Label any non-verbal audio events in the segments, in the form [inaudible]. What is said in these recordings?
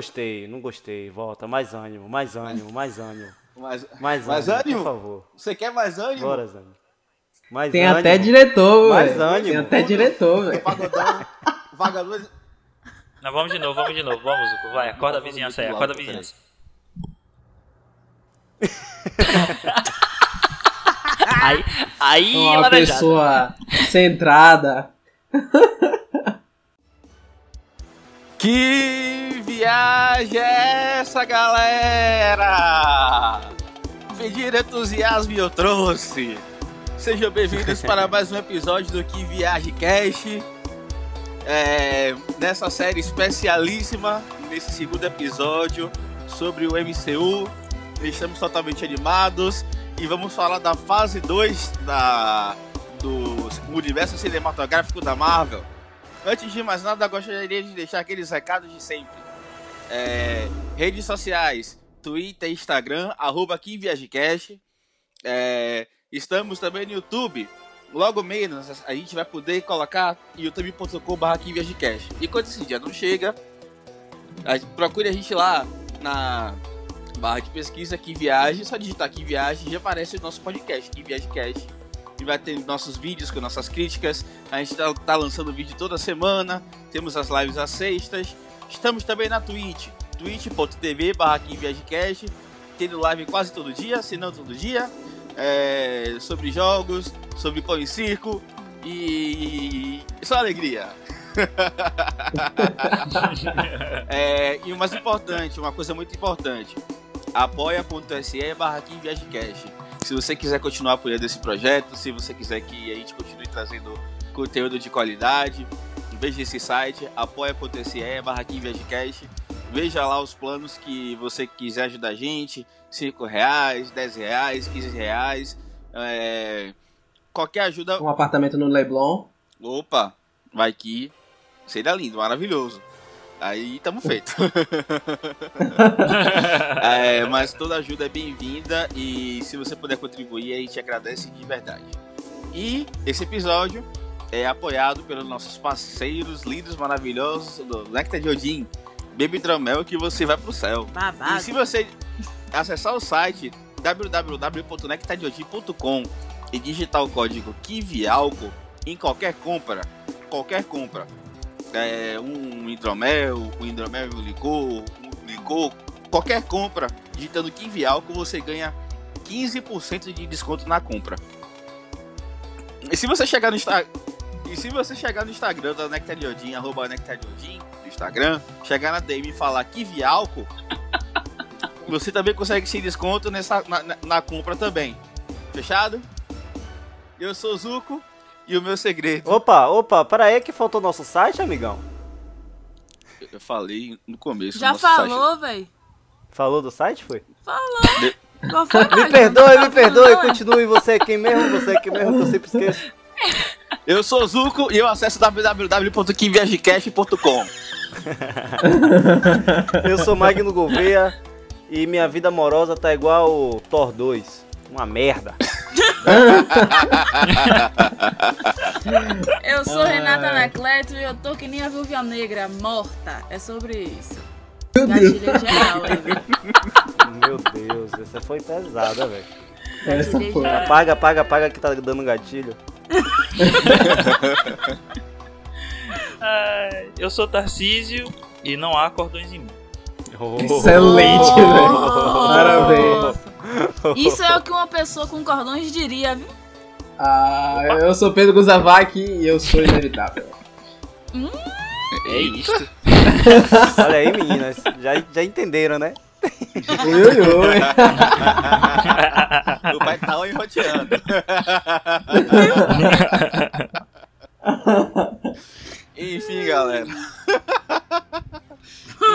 gostei, não gostei. Volta, mais ânimo, mais ânimo, mais ânimo. Mais, Mais, mais ânimo, ânimo? por favor. Você quer mais ânimo? Bora. Mais Tem ânimo. até diretor, Mais ânimo. Tem até diretor, velho. Vagalume. Não, vamos de novo, vamos de novo. Vamos, Zuko. Vai, acorda a vizinhança aí, acorda a vizinhança. [laughs] aí, aí, Uma laranjada. pessoa centrada. [laughs] Que viagem é essa, galera? Pedir entusiasmo eu trouxe. Sejam bem-vindos para [laughs] mais um episódio do Que Viagem Cast. É, nessa série especialíssima, nesse segundo episódio sobre o MCU. Estamos totalmente animados e vamos falar da fase 2 da, do universo cinematográfico da Marvel. Antes de mais nada, gostaria de deixar aqueles recados de sempre. É, redes sociais, Twitter, Instagram, arroba aqui ViageCast. É, estamos também no YouTube. Logo menos a gente vai poder colocar youtube.com.br ViageCast. E quando esse dia não chega, a, procure a gente lá na barra de pesquisa que viagem, só digitar que viagem já aparece o nosso podcast, que viagecast. Vai ter nossos vídeos com nossas críticas. A gente tá, tá lançando vídeo toda semana. Temos as lives às sextas. Estamos também na Twitch, twitch.tv barra. Tendo live quase todo dia, se não todo dia. É, sobre jogos, sobre pão e circo. E só alegria. [laughs] É, e o mais importante, uma coisa muito importante, apoia.se barra. Se você quiser continuar apoiando esse projeto, se você quiser que a gente continue trazendo conteúdo de qualidade, veja esse site, apoia.se barra. Veja lá os planos que você quiser ajudar a gente, 5 reais, 10 reais, 15 reais. é, qualquer ajuda Um apartamento no Leblon. Opa, vai que seria lindo, maravilhoso. Aí tamo feito. [laughs] [laughs] É, mas toda ajuda é bem-vinda e se você puder contribuir, a gente agradece de verdade. E esse episódio é apoiado pelos nossos parceiros lindos, maravilhosos do Nectar de Odin, Baby Dramel, que você vai pro céu. E Babado. se você acessar o site www.nectardeodin.com e digitar o código KIVIALCO em qualquer compra, qualquer compra, é, um hidromel, um hidromel e um licor, um licor, qualquer compra, digitando KIVIALCO, você ganha 15% de desconto na compra. E se você chegar no Instagram, e se você chegar no Instagram da Nectariodin, arroba Nectariodin, no Instagram, chegar na DM e falar KIVIALCO, você também consegue esse desconto nessa, na, na- na compra também. Fechado? Eu sou o Zuko e o meu segredo. Opa, opa, para aí que faltou nosso site, amigão. Eu falei no começo. Já falou, velho? Falou do site, foi? Falou. De- Qual foi, Me perdoe, me perdoe, é? continue você aqui mesmo, você aqui mesmo, que eu sempre esqueço. [laughs] Eu sou o Zuko e eu acesso www.kimviagecast.com. [laughs] Eu sou Magno Gouveia e minha vida amorosa tá igual o Thor 2. Uma merda. [laughs] Eu sou Renata Anacleto e eu tô que nem a Viúva Negra, morta. É sobre isso. Meu Deus. Geral? Meu Deus, essa foi pesada, velho. Essa foi. Apaga, apaga, apaga que tá dando gatilho. Eu sou Tarcísio e não há cordões em mim. Excelente, velho. Nossa. Parabéns. Isso é o que uma pessoa com cordões diria, viu? Ah, eu sou Pedro Guzavac e eu sou inevitável. É isto. [laughs] Olha aí, meninas, já, já entenderam, né? Ui, ui. o pai tá enroteando. Enfim, galera. [laughs]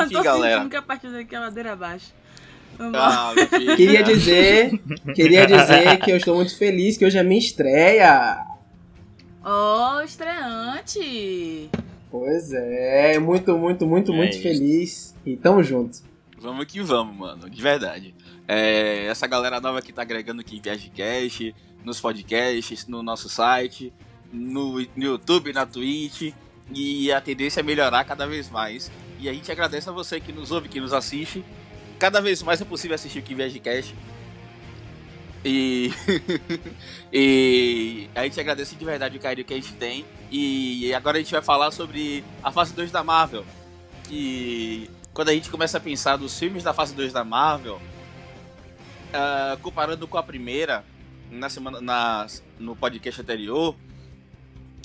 Enfim, tô galera. sentindo que a partir daqui é ladeira abaixo. Ah. Queria dizer, queria dizer que eu estou muito feliz que hoje é minha estreia. Ó, estreante. Pois é, muito, muito, muito, É muito isso. feliz. E tamo junto. Vamos que vamos, mano. De verdade. É, essa galera nova que tá agregando aqui em Viagecast, nos podcasts, no nosso site, no, no YouTube, na Twitch. E a tendência é melhorar cada vez mais. E a gente agradece a você que nos ouve, que nos assiste. Cada vez mais é possível assistir o Que Viaje Cast. E, [laughs] e a gente agradece de verdade o carinho que a gente tem. E agora a gente vai falar sobre a fase 2 da Marvel. Que quando a gente começa a pensar dos filmes da fase 2 da Marvel, ah, comparando com a primeira, na semana, na, no podcast anterior,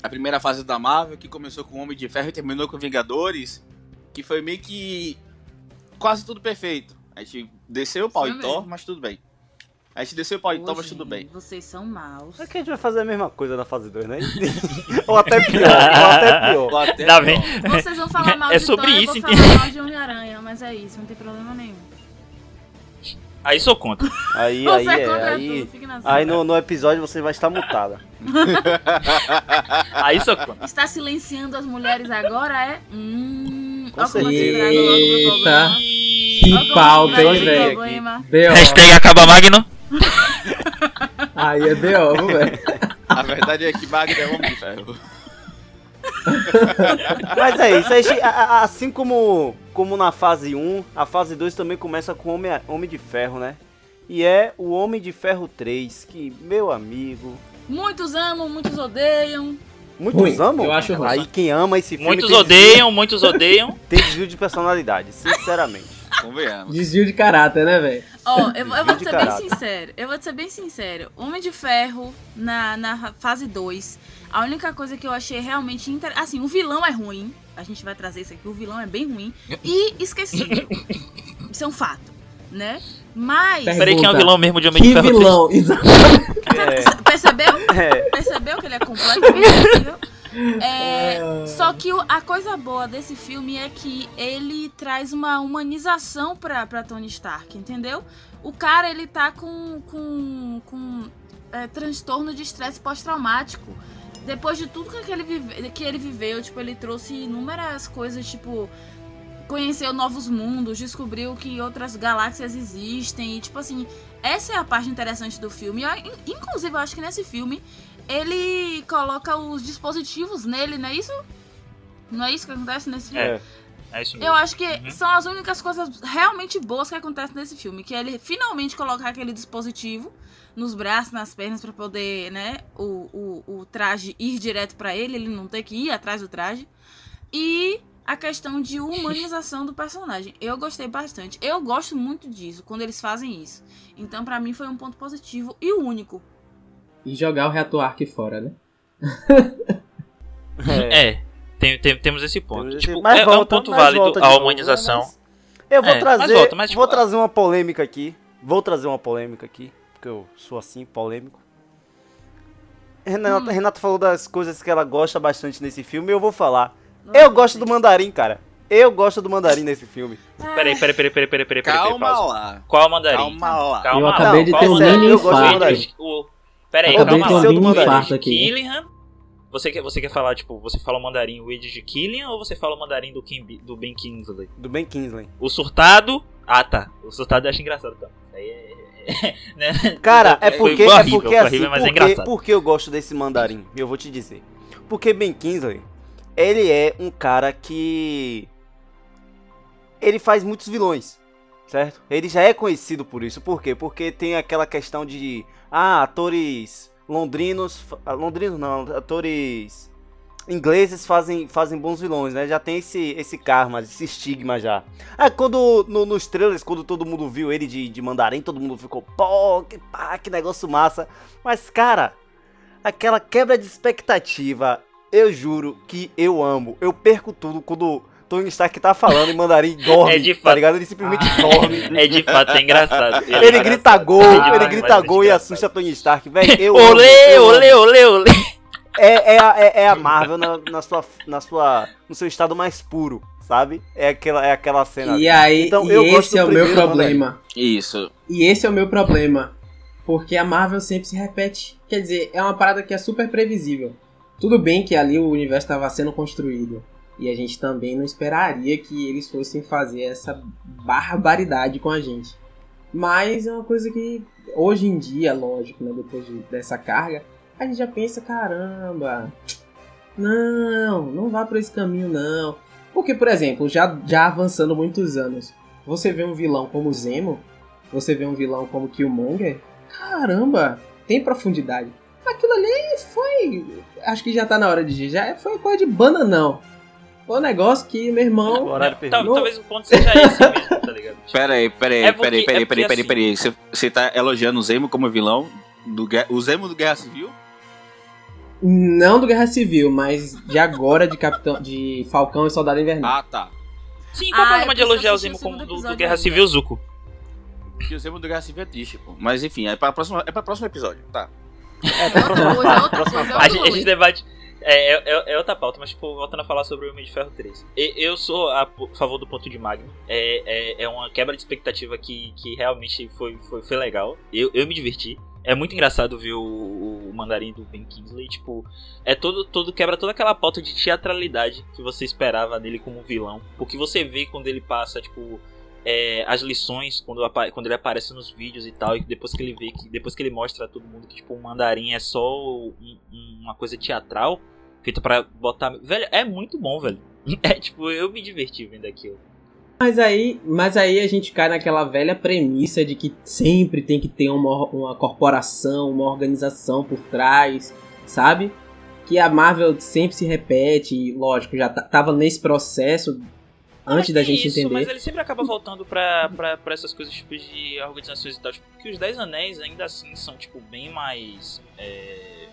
a primeira fase da Marvel, que começou com Homem de Ferro e terminou com Vingadores, que foi meio que quase tudo perfeito. A gente desceu o pau em Thor, mesmo. mas tudo bem. A gente desceu o pau em Thor, mas tudo bem. Vocês são maus. É que a gente vai fazer a mesma coisa na fase 2, né? [laughs] ou até pior, ou até pior. Ou até pior. bem. Vocês vão falar mal É de sobre Thor, isso, eu vou falar mal de Homem-Aranha, mas é isso, não tem problema nenhum. Aí sou contra. Aí, Você aí, é é, contra aí, tudo, fique na sua. aí no, no episódio você vai estar mutada. Aí sou contra. Está silenciando as mulheres agora é. Hum. Com certeza. trago logo pro Eita. Que te pauta, hein, velho? Hashtag acaba Magno. Aí é B.O., [laughs] velho. A verdade é que Magno é Homem de Ferro. [laughs] Mas é isso, assim como, como na fase 1, a fase 2 também começa com Homem, Homem de Ferro, né? E é o Homem de Ferro 3, que, meu amigo, Muitos amam, muitos odeiam. muitos Ruim, amam. eu acho ruim. Aí quem ama esse filme Muitos odeiam, muitos odeiam. Desvio, [laughs] tem desvio de personalidade, sinceramente. Convenhamos. Desvio de caráter, né, velho? Ó, eu, vou- eu vou de te ser bem sincero. Eu vou te ser bem sincero. Homem de Ferro, na, na fase 2, a única coisa que eu achei realmente inter... Assim, o vilão é ruim. A gente vai trazer isso aqui. O vilão é bem ruim. E esquecido. [laughs] isso é um fato, né? Mas. Peraí, quem é o vilão mesmo de Homem de Que Ferro 3? vilão, exatamente. É, Percebeu? é, Percebeu que ele é completamente [laughs] esquecível? É, só que a coisa boa desse filme é que ele traz uma humanização pra, pra Tony Stark, entendeu? O cara, ele tá com, com, com é, transtorno de estresse pós-traumático. Depois de tudo que ele, vive, que ele viveu, tipo, ele trouxe inúmeras coisas, tipo, conheceu novos mundos, descobriu que outras galáxias existem, e tipo assim, essa é a parte interessante do filme. Eu, in- inclusive, eu acho que nesse filme ele coloca os dispositivos nele, não é isso? Não é isso que acontece nesse filme? é. É isso Eu mesmo. acho que Uhum. são as únicas coisas realmente boas que acontecem nesse filme. Que é ele finalmente colocar aquele dispositivo nos braços, nas pernas, pra poder, né, o, o, o traje ir direto pra ele, ele não ter que ir atrás do traje. E a questão de humanização do personagem. Eu gostei bastante. Eu gosto muito disso, quando eles fazem isso. Então, pra mim, foi um ponto positivo e único. E jogar o reator Arc fora, né? [laughs] é. É, tem, tem- temos esse ponto. Temos Tipo, mas é, é um volta- ponto válido volta a novo, né? humanização. Mas Eu vou É, trazer, volta, mas, tipo, vou trazer uma polêmica aqui. Vou trazer uma polêmica aqui, porque eu sou assim, polêmico. Renata, Hum. Renata falou das coisas que ela gosta bastante nesse filme e eu vou falar. Eu gosto do mandarim, cara. Eu gosto do mandarim nesse filme. Peraí, peraí, peraí, peraí, peraí, peraí, peraí, Calma pausa. lá. Qual é o mandarim? Calma lá. Calma Eu acabei de qual ter o um mandarim? mini Eu gosto do infarto. mandarim. O- Peraí, Acabei calma de lá. ter um O Edge. Killian. Você quer, você quer falar, tipo, você fala o mandarim o Ed de Killian ou você fala o mandarim do, Kim, do Ben Kingsley? Do Ben Kingsley. O surtado. Ah, tá. O surtado eu acho engraçado, tá? Aí é. [laughs] né? Cara, é porque, é horrível, porque assim, horrível, mas é porque, engraçado. porque eu gosto desse mandarim, eu vou te dizer. Porque Ben Kingsley, ele é um cara que ele faz muitos vilões, certo? Ele já é conhecido por isso. Por quê? Porque tem aquela questão de ah, atores londrinos, ah, londrinos não, atores ingleses fazem, fazem bons vilões, né? Já tem esse, esse karma, esse estigma já. Ah, quando no- nos trailers, quando todo mundo viu ele de, de mandarim, todo mundo ficou, pô, que, pá, que negócio massa. Mas, cara, aquela quebra de expectativa, eu juro que eu amo. Eu perco tudo quando Tony Stark tá falando em mandarim e dorme, É de tá fato. ligado? Ele simplesmente dorme. [laughs] É de fato, é engraçado. Ele é grita engraçado. gol, É ele grita é gol e assusta Tony Stark, velho. [laughs] Eu Olê, eu olê, olê, olê. É, é, a, é, é a Marvel na, na sua, na sua, no seu estado mais puro, sabe? É aquela, é aquela cena. E aí, Então, e eu gosto esse é o meu primeiro problema. Isso. E esse é o meu problema. Porque a Marvel sempre se repete. Quer dizer, é uma parada que é super previsível. Tudo bem que ali o universo estava sendo construído. E a gente também não esperaria que eles fossem fazer essa barbaridade com a gente. Mas é uma coisa que, hoje em dia, lógico, né, depois de- dessa carga, a gente já pensa, caramba, Não, não vá por esse caminho, não. Porque, por exemplo, já, já avançando muitos anos, você vê um vilão como Zemo, você vê um vilão como Killmonger, caramba, tem profundidade. Aquilo ali foi. Acho que já tá na hora de já foi coisa de bananão. Foi um negócio que, meu irmão. Horário perdido. talvez o ponto seja esse mesmo, tá ligado? Pera aí, pera aí, É pera aí, pera aí, é pera aí, pera aí, assim-. Você, você tá elogiando o Zemo como vilão? Do, o Zemo do Guerra Civil? Não do Guerra Civil, mas de agora de Capitão. de Falcão e Soldado Invernal. Ah, tá. Sim, qual o Ah, problema eu de elogiar o Zemo o como do, do Guerra ainda. Civil Zuko? Porque o Zemo do Guerra Civil é triste, pô. Mas enfim, é pra próxima, é pra próximo episódio, tá. É outra coisa, outra coisa, outra A gente, a gente debate. É, é, é outra pauta, mas tipo, voltando a falar sobre o Homem de Ferro 3. E- Eu sou a favor do ponto de Magno. É, é, é uma quebra de expectativa que, que realmente foi, foi, foi legal. Eu, eu me diverti. É muito engraçado ver o, o mandarim do Ben Kingsley. Tipo, é todo, todo quebra toda aquela pauta de teatralidade que você esperava nele como vilão. Porque você vê quando ele passa, tipo, é, as lições quando, quando ele aparece nos vídeos e tal, e depois que ele vê que depois que ele mostra a todo mundo que tipo o mandarim é só um- um- uma coisa teatral feita pra botar, velho, é muito bom, velho. [laughs] É tipo, eu me diverti vendo aquilo. Mas aí, mas aí a gente cai naquela velha premissa de que sempre tem que ter uma, uma corporação, uma organização por trás, sabe? Que a Marvel sempre se repete, lógico, já ta- tava nesse processo antes Mas da gente isso, entender. Mas ele sempre acaba voltando pra, pra, pra essas coisas tipo de organizações e tal. Tipo, porque os Dez Anéis ainda assim são, tipo, bem mais. é,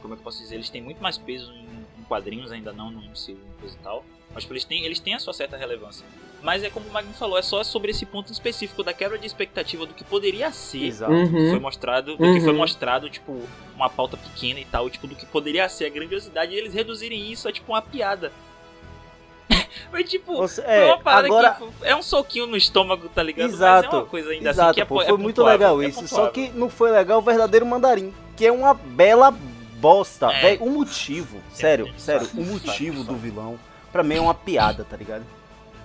como é que eu posso dizer? Eles têm muito mais peso em, em quadrinhos, ainda não no MCU e coisa e tal. Mas tipo, eles, têm, eles têm a sua certa relevância. Mas é como o Magno falou, é só sobre esse ponto específico da quebra de expectativa do que poderia ser. Exato. Do que Uhum. foi mostrado, do que foi Uhum. mostrado, tipo, uma pauta pequena e tal, tipo, do que poderia ser a grandiosidade e eles reduzirem isso a tipo uma piada. Foi tipo, Você- é, uma parada agora, que é um soquinho no estômago, tá ligado? Mas Exato, é uma coisa ainda exato, assim que é, pô, é foi muito legal é isso. Só que não foi legal o verdadeiro mandarim, que é uma bela bosta. É. Véi, o motivo, sério, é, sério, o motivo do vilão, pra mim é uma piada, tá ligado?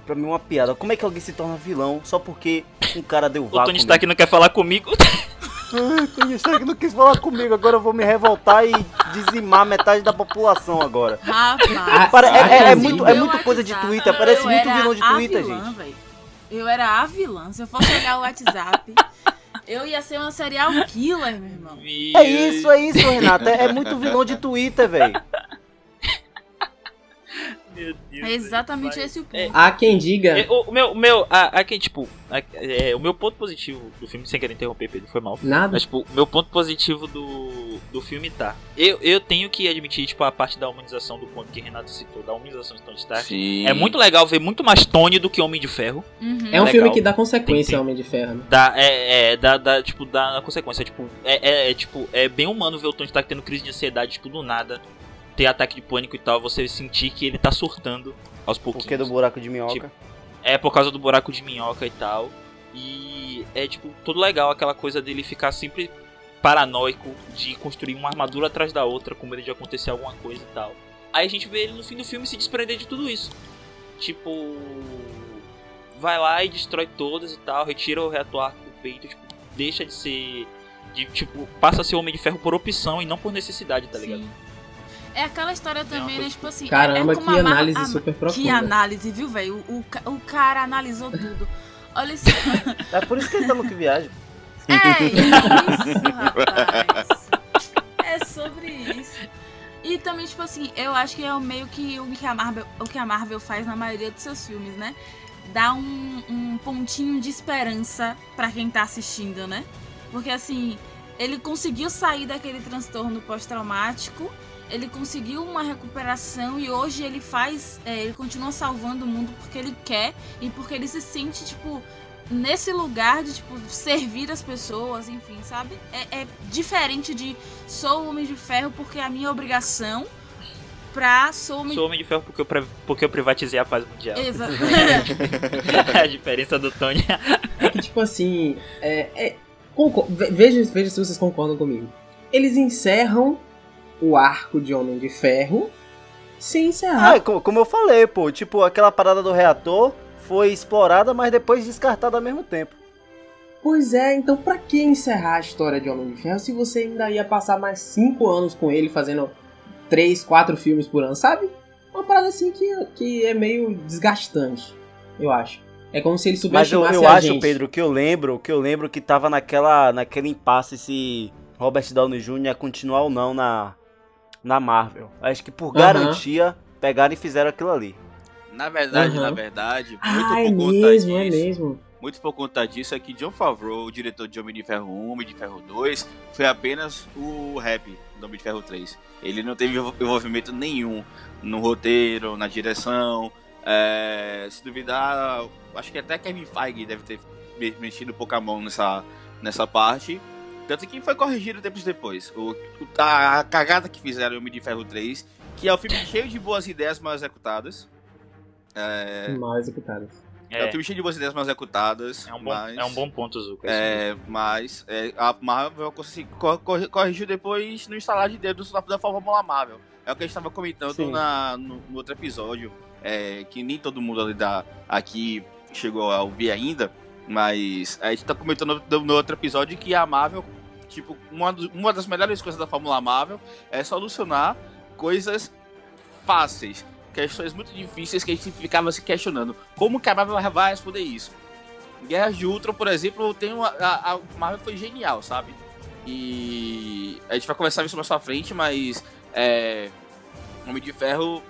Pra mim é uma piada. Como é que alguém se torna vilão só porque um cara deu O vácuo? Tony Stark não quer falar comigo. [laughs] Ah, Tony Stark não quis falar comigo, agora eu vou me revoltar e dizimar metade da população agora. Rapaz, Para- é- é- é muito- é muito coisa de Twitter, parece eu muito vilão de Twitter, vilã, gente. véi. Eu era a vilã. Se eu fosse olhar o WhatsApp, eu ia ser uma serial killer, meu irmão. É isso, é isso, Renata. É, é muito vilão de Twitter, velho. Meu Deus, É exatamente velho. esse o ponto. É, Há quem diga. É, o, o meu, o meu, a, a, que, tipo, a- é, o meu ponto positivo do filme, sem querer interromper, Pedro, foi mal. Nada. Mas, tipo, o meu ponto positivo do, do filme tá. Eu, eu tenho que admitir, tipo, a parte da humanização do ponto que Renato citou, da humanização de Tony Stark. Sim. É muito legal ver muito mais Tony do que Homem de Ferro. Uhum. É um legal. filme que dá consequência ao Homem de Ferro. Né? Dá, é, é, dá, dá, tipo, dá na consequência. Tipo, é, é, é, tipo, é bem humano ver o Tony Stark tendo crise de ansiedade, tipo, do nada. Ter ataque de pânico e tal, você sentir que ele tá surtando aos pouquinhos. Porque do buraco de minhoca. Tipo, É por causa do buraco de minhoca e tal. E é tipo, tudo legal aquela coisa dele ficar sempre paranoico de construir uma armadura atrás da outra com medo de acontecer alguma coisa e tal. Aí a gente vê ele no fim do filme se desprender de tudo isso. Tipo, vai lá e destrói todas e tal, retira o reator arco do peito, tipo, deixa de ser de tipo, passa a ser homem de ferro por opção e não por necessidade, tá ligado? É aquela história também, né? Tipo assim. é- Caramba, é como que análise a- super Que profunda. análise, viu, velho? O, o, o cara analisou tudo. Olha só. [laughs] É por isso que ele tá no que viaja. É isso, rapaz. É sobre isso. E também, tipo assim, eu acho que é o meio que o que a Marvel, o que a Marvel faz na maioria dos seus filmes, né? Dá um, um pontinho de esperança pra quem tá assistindo, né? Porque assim, ele conseguiu sair daquele transtorno pós-traumático, ele conseguiu uma recuperação e hoje ele faz. é, ele continua salvando o mundo porque ele quer e porque ele se sente, tipo, nesse lugar de, tipo, servir as pessoas, enfim, sabe? É, é diferente de sou homem de ferro porque é a minha obrigação pra sou homem Sou homem de ferro porque eu, pre- porque eu privatizei a paz mundial. Exato. [laughs] a diferença do Tony. É [laughs] que, tipo assim. É, é- veja, veja se vocês concordam comigo. Eles encerram o arco de Homem de Ferro sem encerrar. É, co- como eu falei, pô, tipo, aquela parada do reator foi explorada, mas depois descartada ao mesmo tempo. Pois é, então pra que encerrar a história de Homem de Ferro se você ainda ia passar mais cinco anos com ele fazendo três, quatro filmes por ano, sabe? Uma parada assim que, que é meio desgastante, eu acho. É como se ele Mas eu, subestimasse eu acho, gente. Pedro, que eu lembro, que eu lembro que tava naquela, naquele impasse se Robert Downey Jr. ia continuar ou não na, na Marvel. Acho que por Aham. garantia, pegaram e fizeram aquilo ali. Na verdade, Uhum. na verdade, muito Ah, é por conta mesmo, é disso. mesmo. Muito por conta disso é que John Favreau, o diretor de Homem de Ferro 1, Homem de Ferro 2, foi apenas o rap do Homem de Ferro 3. Ele não teve envol- envolvimento nenhum no roteiro, na direção. é, se duvidar, acho que até Kevin Feige deve ter me- mexido pouco a mão nessa, nessa parte. Tanto que foi corrigido tempos depois. O, a, a cagada que fizeram em Homem de Ferro 3, que é um filme cheio de boas ideias mal executadas. É, Mal executado. é um É, filme cheio de boas ideias mal executadas. é um bom, mas, é um bom ponto, Zuko. é, mas é, a Marvel cor- corrigiu depois no instalar de dedos da, Fórmula Marvel. É o que a gente estava comentando Sim. na, no, no outro episódio. é, que nem todo mundo ali da, aqui chegou a ouvir ainda. Mas a gente tá comentando no, no outro episódio que a Marvel, tipo, uma, uma das melhores coisas da Fórmula Marvel é solucionar coisas fáceis. Questões muito difíceis que a gente ficava se questionando. Como que a Marvel vai responder isso? Guerra de Ultron, por exemplo, tem uma, a, a Marvel foi genial, sabe? E a gente vai conversar isso mais pra frente, mas é, Homem de Ferro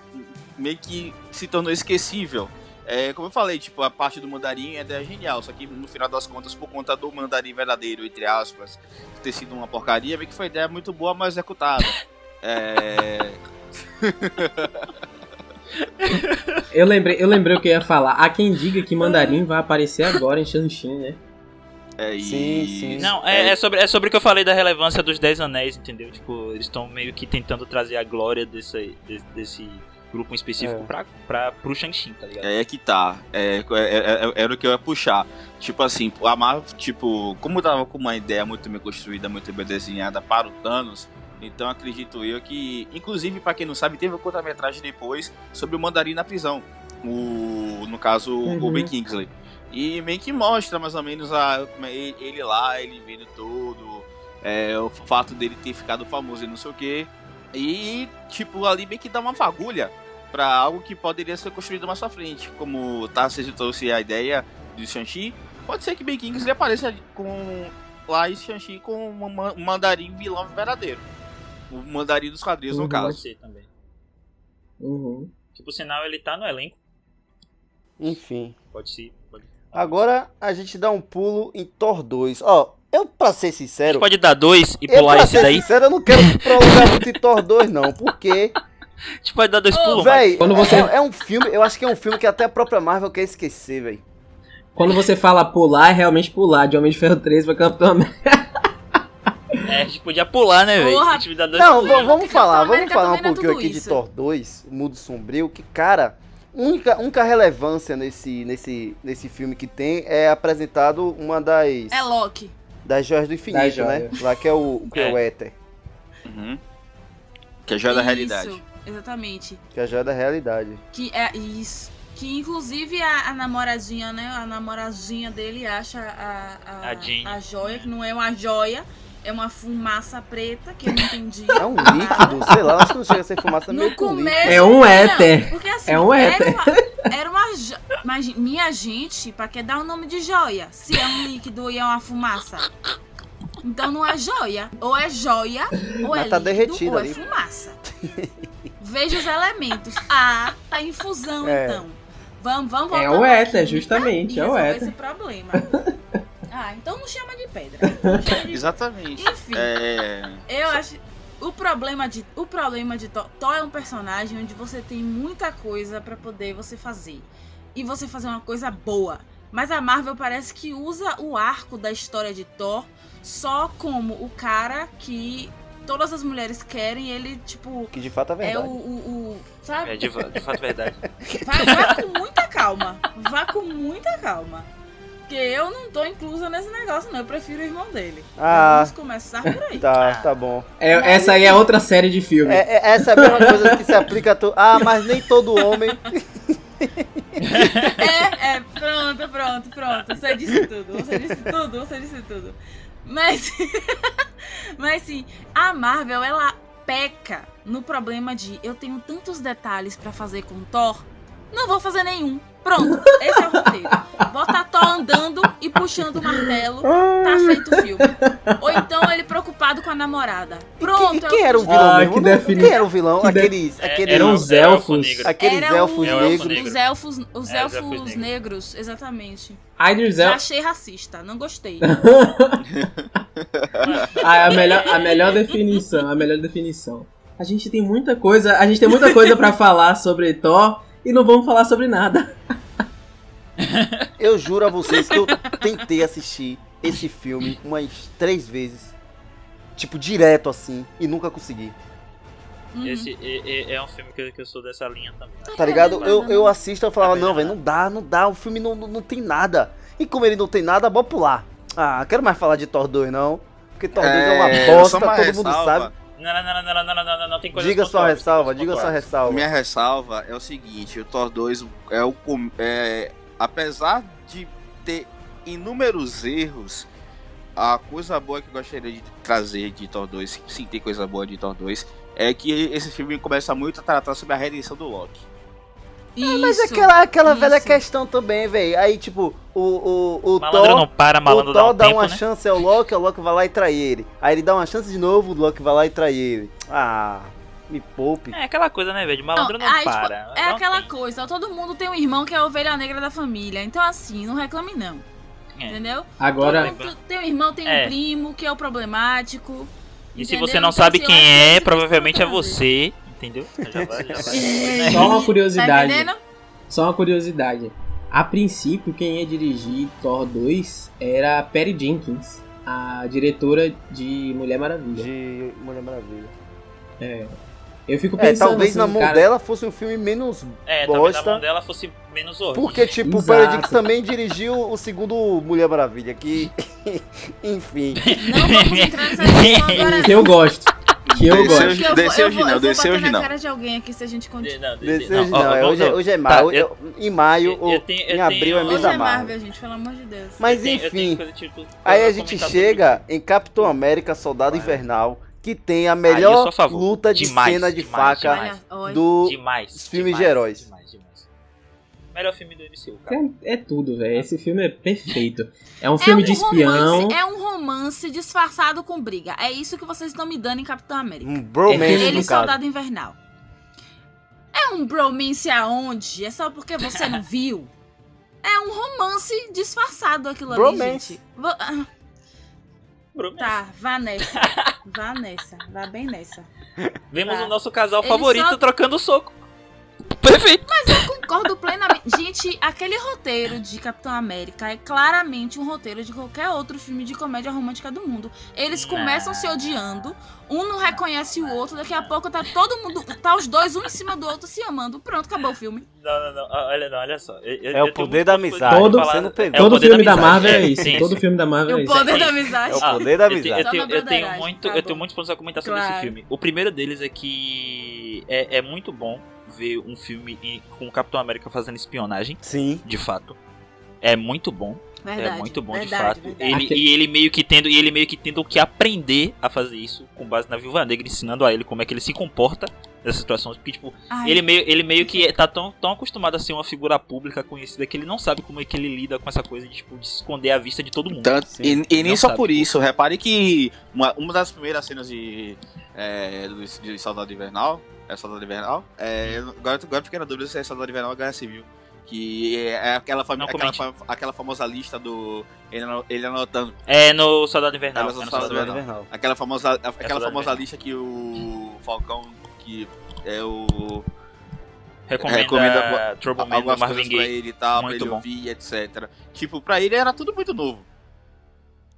meio que se tornou esquecível. É, como eu falei, tipo, a parte do mandarim é ideia genial, só que no final das contas, por conta do mandarim verdadeiro, entre aspas, ter sido uma porcaria, meio que foi ideia muito boa, mas executada. É, [laughs] Eu lembrei, eu lembrei o que eu ia falar. Há quem diga que Mandarim vai aparecer agora em Shang-Chi, né? é, e- Sim, sim. Não, é, é sobre, é sobre o que eu falei da relevância dos Dez Anéis, entendeu? Tipo, eles estão meio que tentando trazer a glória desse, desse, desse grupo específico É. pra, pra, pro Shang-Chi, tá ligado? É que tá. É, é- é- era o que eu ia puxar. Tipo assim, a Marvel, tipo, como tava com uma ideia muito bem construída, muito bem desenhada para o Thanos, então acredito eu que, inclusive, pra quem não sabe, teve uma curta-metragem depois sobre o Mandarim na prisão. O, no caso, o Uhum. Ben Kingsley. E meio que mostra mais ou menos a, é ele lá, ele vendo tudo, é, o fato dele ter ficado famoso e não sei o que. E, tipo, ali meio que dá uma fagulha pra algo que poderia ser construído mais pra frente. Como tá, você trouxe a ideia de Shang-Chi, pode ser que Ben Kingsley apareça com lá em Shang-Chi com um ma- mandarim vilão verdadeiro. O mandarim dos quadrinhos, Uhum. no Pode caso. ser também. Uhum. Que por sinal ele tá no elenco. Enfim. Pode ser. Pode... Agora a gente dá um pulo em Thor 2. Ó, eu pra ser A gente sincero, pode dar dois e eu pular pra esse ser daí. sincero, eu não quero [laughs] prolongar em Thor 2 não, porque, A gente pode dar dois Ô, pulos, véi, Quando você- é, é um filme, eu acho que é um filme que até a própria Marvel quer esquecer, véi. Quando você fala pular, é realmente pular. De Homem de Ferro 3 pra Capitão América. É, a gente podia pular, né, velho? Porra. A gente dá dois Não, pulos. vamos falar, vamos falar um é pouquinho aqui de isso. Thor 2, o Mundo Sombrio, que, cara, única, única relevância nesse, nesse, nesse filme que tem é apresentado uma das, É Loki. Das joias do infinito, né? joias. Lá que é o, que é. o É. Éter, Uhum. Que é joia da Isso, realidade. Exatamente. que é a joia da realidade. Que é isso. Que inclusive a, a namoradinha, né? A namoradinha dele acha a, a, A Jean. a joia, que não é uma joia, é uma fumaça preta, que eu não entendi. É um líquido, sei lá, acho que não chega a ser fumaça, meio No líquido. começo. É um não, éter. Porque assim, É um era éter. uma, era uma jo- Mas, minha gente, pra que dar o nome de joia? Se é um líquido e é uma fumaça. Então não é joia. Ou é joia, ou Mas é tá líquido, derretido ou ali. é fumaça. [laughs] Veja os elementos. Ah, tá em fusão É. então. Vamos, vamos É voltar o pra éter, justamente, é o éter. esse problema. [laughs] Ah, então não chama de pedra. [laughs] Chama de Exatamente. Enfim. É. Eu acho. O problema de, o problema de Thor, Thor é um personagem onde você tem muita coisa pra poder você fazer. E você fazer uma coisa boa. Mas a Marvel parece que usa o arco da história de Thor só como o cara que todas as mulheres querem. e Ele, tipo, Que de fato é é verdade. o. o, o- sabe? É de, de fato verdade. [laughs] Vá, vá com muita calma. Vá com muita calma. Porque eu não tô inclusa nesse negócio, não. Eu prefiro o irmão dele. Ah. Vamos começar por aí. [laughs] Tá, tá bom. É, essa aí é outra série de filme. É, é- essa é a mesma coisa que se aplica a tu. Ah, mas nem todo homem. [laughs] É, é, pronto, pronto, pronto. Você disse tudo, você disse tudo, você disse tudo. Mas, [laughs] mas sim, a Marvel, ela peca no problema de eu tenho tantos detalhes pra fazer com Thor, não vou fazer nenhum. Pronto, esse é o roteiro. Bota Thor andando e puxando o martelo, tá feito o filme. Ou então ele preocupado com a namorada. Pronto, E é quem era o vilão Ah, que defini- Quem era o vilão? que de- Aqueles, É, aqueles, Eram era os elfos. aqueles Era elfos o- É negros. negro. Os elfos, os É, os elfos elfos negros. negros, exatamente. Idris Já Elba. achei racista, não gostei. [laughs] [laughs] Ah, a melhor, a melhor definição, a melhor definição. A gente tem muita coisa, a gente tem muita coisa pra falar sobre Thor e não vamos falar sobre nada. [laughs] Eu juro a vocês que eu tentei assistir esse filme umas três vezes. Tipo, direto assim, e nunca consegui. Uhum. Esse é, é- é um filme que, eu sou dessa linha também. Tá ligado? perdendo Eu, eu assisto e falava, Tá não, velho, não dá, não dá, o filme não, não, tem nada. E como ele não tem nada, bora pular. Ah, quero mais falar de Thor 2, não. Porque Thor 2 é, uma É, bosta, todo mundo ressalva. sabe. Não, não, não, não, não, não, não, não, não, tem coisas Diga sua ressalva, diga sua ressalva. Minha ressalva é o seguinte, o Thor 2 é o é, apesar de ter inúmeros erros, a coisa boa que eu gostaria de trazer de Thor 2, sim tem coisa boa de Thor 2, é que esse filme começa muito a tratar sobre a redenção do Loki. Mas é Isso, aquela, aquela velha isso. questão também, velho. Aí, tipo, o, o, o Malandro Thor. não para, malandro o dá Thor um dá tempo, uma né? chance ao Loki, o Loki vai lá e trai ele. Aí ele dá uma chance de novo, o Loki vai lá e trai ele. Ah, me poupe. É aquela coisa, né, velho? Malandro não, Não, aí, tipo, para. É Dá um aquela tempo. coisa, todo mundo tem um irmão que é a ovelha negra da família. Então, assim, não reclame não. É. Entendeu? Agora, Todo mundo tem um irmão, tem um É. primo que é o problemático. E se entendeu? você não Então, sabe assim, quem é, isso que provavelmente é tem você. Entendeu? Já vai, já vai. [laughs] só uma Tá curiosidade. entendendo? Só uma curiosidade. A princípio, quem ia dirigir Thor 2 era Patty Jenkins, a diretora de Mulher Maravilha. De Mulher Maravilha. É. Eu fico É, pensando talvez assim, na mão cara, dela fosse um filme menos É, talvez a bosta. mão dela fosse menos horrível. Porque, tipo, o Exato. Paradigm também dirigiu o segundo Mulher Maravilha, que. [laughs] Enfim. Não vamos entrar nessa agora. [laughs] que eu gosto. Que eu Desceu- gosto. Porque eu vou, Desceu eu vou, eu vou desceu bater na cara de alguém aqui se a gente continuar. Não, de- Desejo não, não, ó, é, hoje, é- hoje é Tá, maio. eu- em maio, eu- ou eu eu em abril é mês Hoje da é Marvel. Marvel, gente, pelo amor de Deus. Mas eu eu enfim, tipo, aí a gente chega em Capitão América Soldado Vai. Invernal, que tem a eu melhor luta de Demais, cena de demais, faca demais. Olha. do. Demais. filmes de demais, heróis. Melhor filme do MCU, cara. É, é tudo, velho. Esse filme é perfeito. É um É filme um de espião. Romance, é um romance disfarçado com briga. É isso que vocês estão me dando em Capitão América. Um bromance, É Ele e caso. Soldado Invernal. É um bromance aonde? É só porque você não [laughs] viu? É um romance disfarçado aquilo ali, Bromance. gente. Vo- ah, Bromance. Tá, vá nessa. [laughs] Vá nessa. Vá bem nessa. Vemos Tá. o nosso casal Ele favorito só- trocando soco. Perfeito. Concordo plenamente. Gente, aquele roteiro de Capitão América é claramente um roteiro de qualquer outro filme de comédia romântica do mundo. Eles começam se odiando, um não reconhece o outro, daqui a pouco tá todo mundo, tá os dois um em cima do outro se amando. Pronto, acabou o filme. Não, não, não. Ah, Olha, não, olha só. Eu- eu- É o eu poder da amizade, Todo- pegou. É o Todo poder filme da amizade. Marvel é isso. sim, Todo sim. filme da Marvel é o isso. poder da É amizade. o Ah, poder da Eu, amizade. eu tenho, eu tenho muito, tá eu tenho muitos pontos a comentar sobre esse filme. O primeiro deles é que é, é muito bom ver um filme com o Capitão América fazendo espionagem, Sim. de fato. É muito bom, Verdade. é muito bom verdade, de fato. verdade. Ele, E ele meio que tendo, e ele meio que tendo que aprender a fazer isso com base na Viúva Negra, ensinando a ele como é que ele se comporta nessas situações, porque tipo, Ai, ele meio, ele meio que tá tão, tão acostumado a ser uma figura pública conhecida que ele não sabe como é que ele lida com essa coisa de, tipo, de se esconder à vista de todo mundo. Tanto, Sim. e, e nem só por isso, repare que uma, uma das primeiras cenas de, é, do- de Soldado Invernal, é Soldado Invernal, é, agora, agora eu fiquei na dúvida se é Soldado Invernal ou Guerra Civil. Que é aquela, Não aquela, comente. fa- aquela famosa lista do. Ele, ele anotando. É no Soldado Invernal. É É no no Soldado Soldado Invernal. Invernal. Aquela famosa, aquela Soldado famosa Invernal. lista que o Falcão, que é o. Recomenda, Trouble algumas Marvin coisas pra Gaye. ele e tal, Muito pra ele bom. ouvir, etc. Tipo, pra ele era tudo muito novo.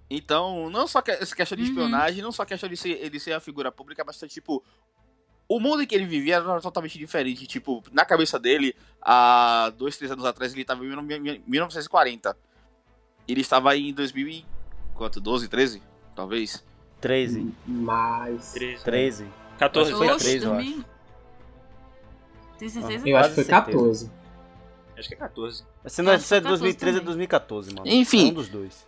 Então, não só que- essa questão de Uhum. espionagem, não só a questão de ser, ele ser a figura pública, mas tipo, o mundo em que ele vivia era totalmente diferente. Tipo, na cabeça dele, há dois, três anos atrás, ele estava em 1940. Ele estava em 2000 e... quanto? 12, 13? Talvez. 13. Mas. 13. 13. 14. Foi Oxe, 13, eu dormi. Tem certeza? Eu acho que foi Quase certeza. 14. Acho que é 14. Se não é Acho se é foi 14 2013 é também. 2014, mano. Enfim. É um dos dois.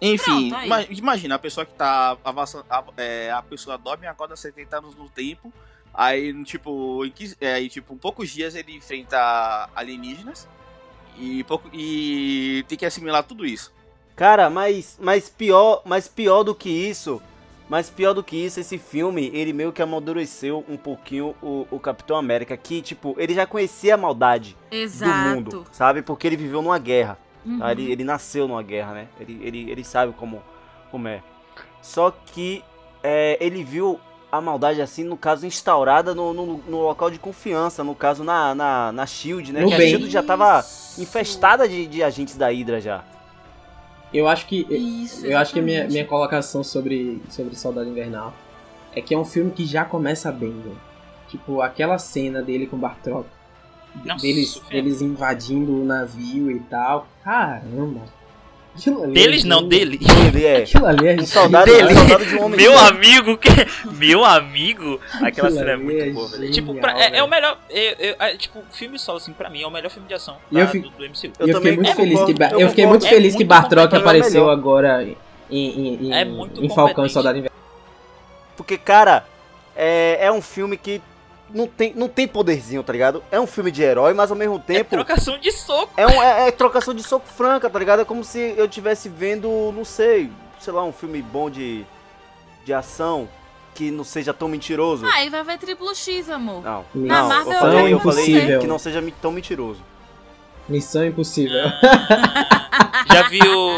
Enfim, Pronto, aí. ima- imagina, a pessoa que tá a, é, a pessoa dorme e acorda 70 anos no tempo, Aí, tipo, em, é, aí, tipo, em poucos dias ele enfrenta alienígenas e, pouco, e tem que assimilar tudo isso. Cara, mas, mas pior, mas pior do que isso, mas pior do que isso, esse filme, ele meio que amadureceu um pouquinho o, o Capitão América, que, tipo, ele já conhecia a maldade Exato. do mundo, sabe? Porque ele viveu numa guerra. Uhum. tá? Ele, ele nasceu numa guerra, né? Ele, ele, ele sabe como, como é. Só que é, ele viu a maldade, assim, no caso, instaurada no, no, no local de confiança, no caso, na, na, na SHIELD, né? No que a. SHIELD já tava infestada de, de agentes da Hydra já. Eu acho que. Isso, Eu acho que a minha, minha colocação sobre, sobre Soldado Invernal é que é um filme que já começa bem, velho. Tipo, aquela cena dele com o Bartrock. Nossa, deles, filho. deles invadindo o navio e tal. Caramba. Aquilo ali é Deles não, dele. Ele é Aquilo ali é um soldado, Dele. um soldado de um homem Meu amigo, que... [laughs] meu amigo, aquela Aquilo cena é muito é boa, velho. Tipo, pra- é, é o melhor, é, é- é, tipo, filme solo assim pra mim é o melhor filme de ação eu fico- do, do MCU. Eu eu fiquei muito é feliz concordo, que, eu eu fiquei concordo. muito É feliz que muito Bartrock apareceu agora em, em, em, É em Falcão e. Soldado Invernal. Porque, cara, é, é um filme que não tem, não tem poderzinho, tá ligado? É um filme de herói, mas ao mesmo É tempo trocação de soco. é, um- é- é trocação de soco franca, tá ligado? É como se eu estivesse vendo, não sei, sei lá, um filme bom de, de ação que não seja tão mentiroso. Ah, Aí vai ver triplo X, amor. Não, Na não, Marvel eu falei, eu falei Impossível. que não seja tão mentiroso. Missão Impossível. [laughs] Já viu.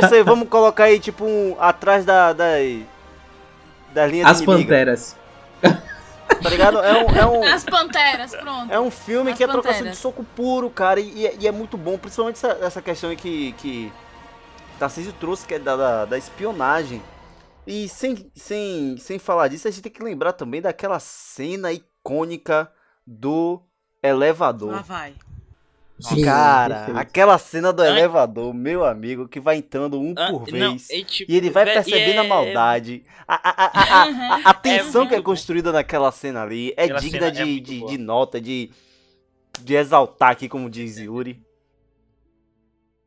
Não sei, vamos colocar aí, tipo, um, atrás da, da, da linha As Panteras. Tá ligado? É um, é um, As Panteras, pronto. É um filme As que é trocação de soco puro, cara, e, é- e é muito bom, principalmente essa, essa questão aí que, que Tarcísio trouxe, que é da, da, da espionagem. E sem, sem, sem falar disso, a gente tem que lembrar também daquela cena icônica do elevador. Lá vai. Sim, cara, perfeito. aquela cena do Ai. elevador, meu amigo, que vai entrando um Ah, por não, vez. é tipo, E ele vai percebendo é- a maldade. A, a, a, a, a, a- a tensão muito que é bom. construída naquela cena ali é Aquela digna é de, de, de nota, de, de exaltar aqui, como diz Yuri.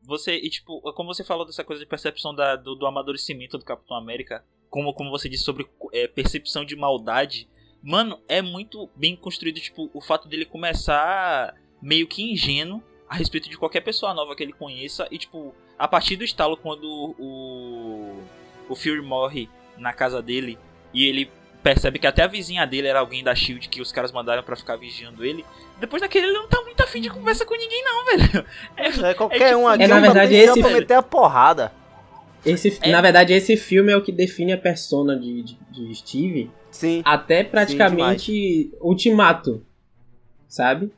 Você, e tipo, como você falou dessa coisa de percepção da, do, do amadurecimento do Capitão América, como, como você disse sobre é, percepção de maldade, mano, é muito bem construído, tipo, o fato dele começar meio que ingênuo a respeito de qualquer pessoa nova que ele conheça, e tipo, a partir do estalo quando o, o Fury morre na casa dele, e ele percebe que até a vizinha dele era alguém da SHIELD que os caras mandaram pra ficar vigiando ele, depois daquele ele não tá muito afim de conversa com ninguém não, [laughs] velho. É, É, qualquer tipo- um aqui É, na um verdade, esse- pra meter a porrada. Esse, É- Na verdade, esse filme é o que define a persona de, de, de Steve Sim. até praticamente Ultimato, sabe?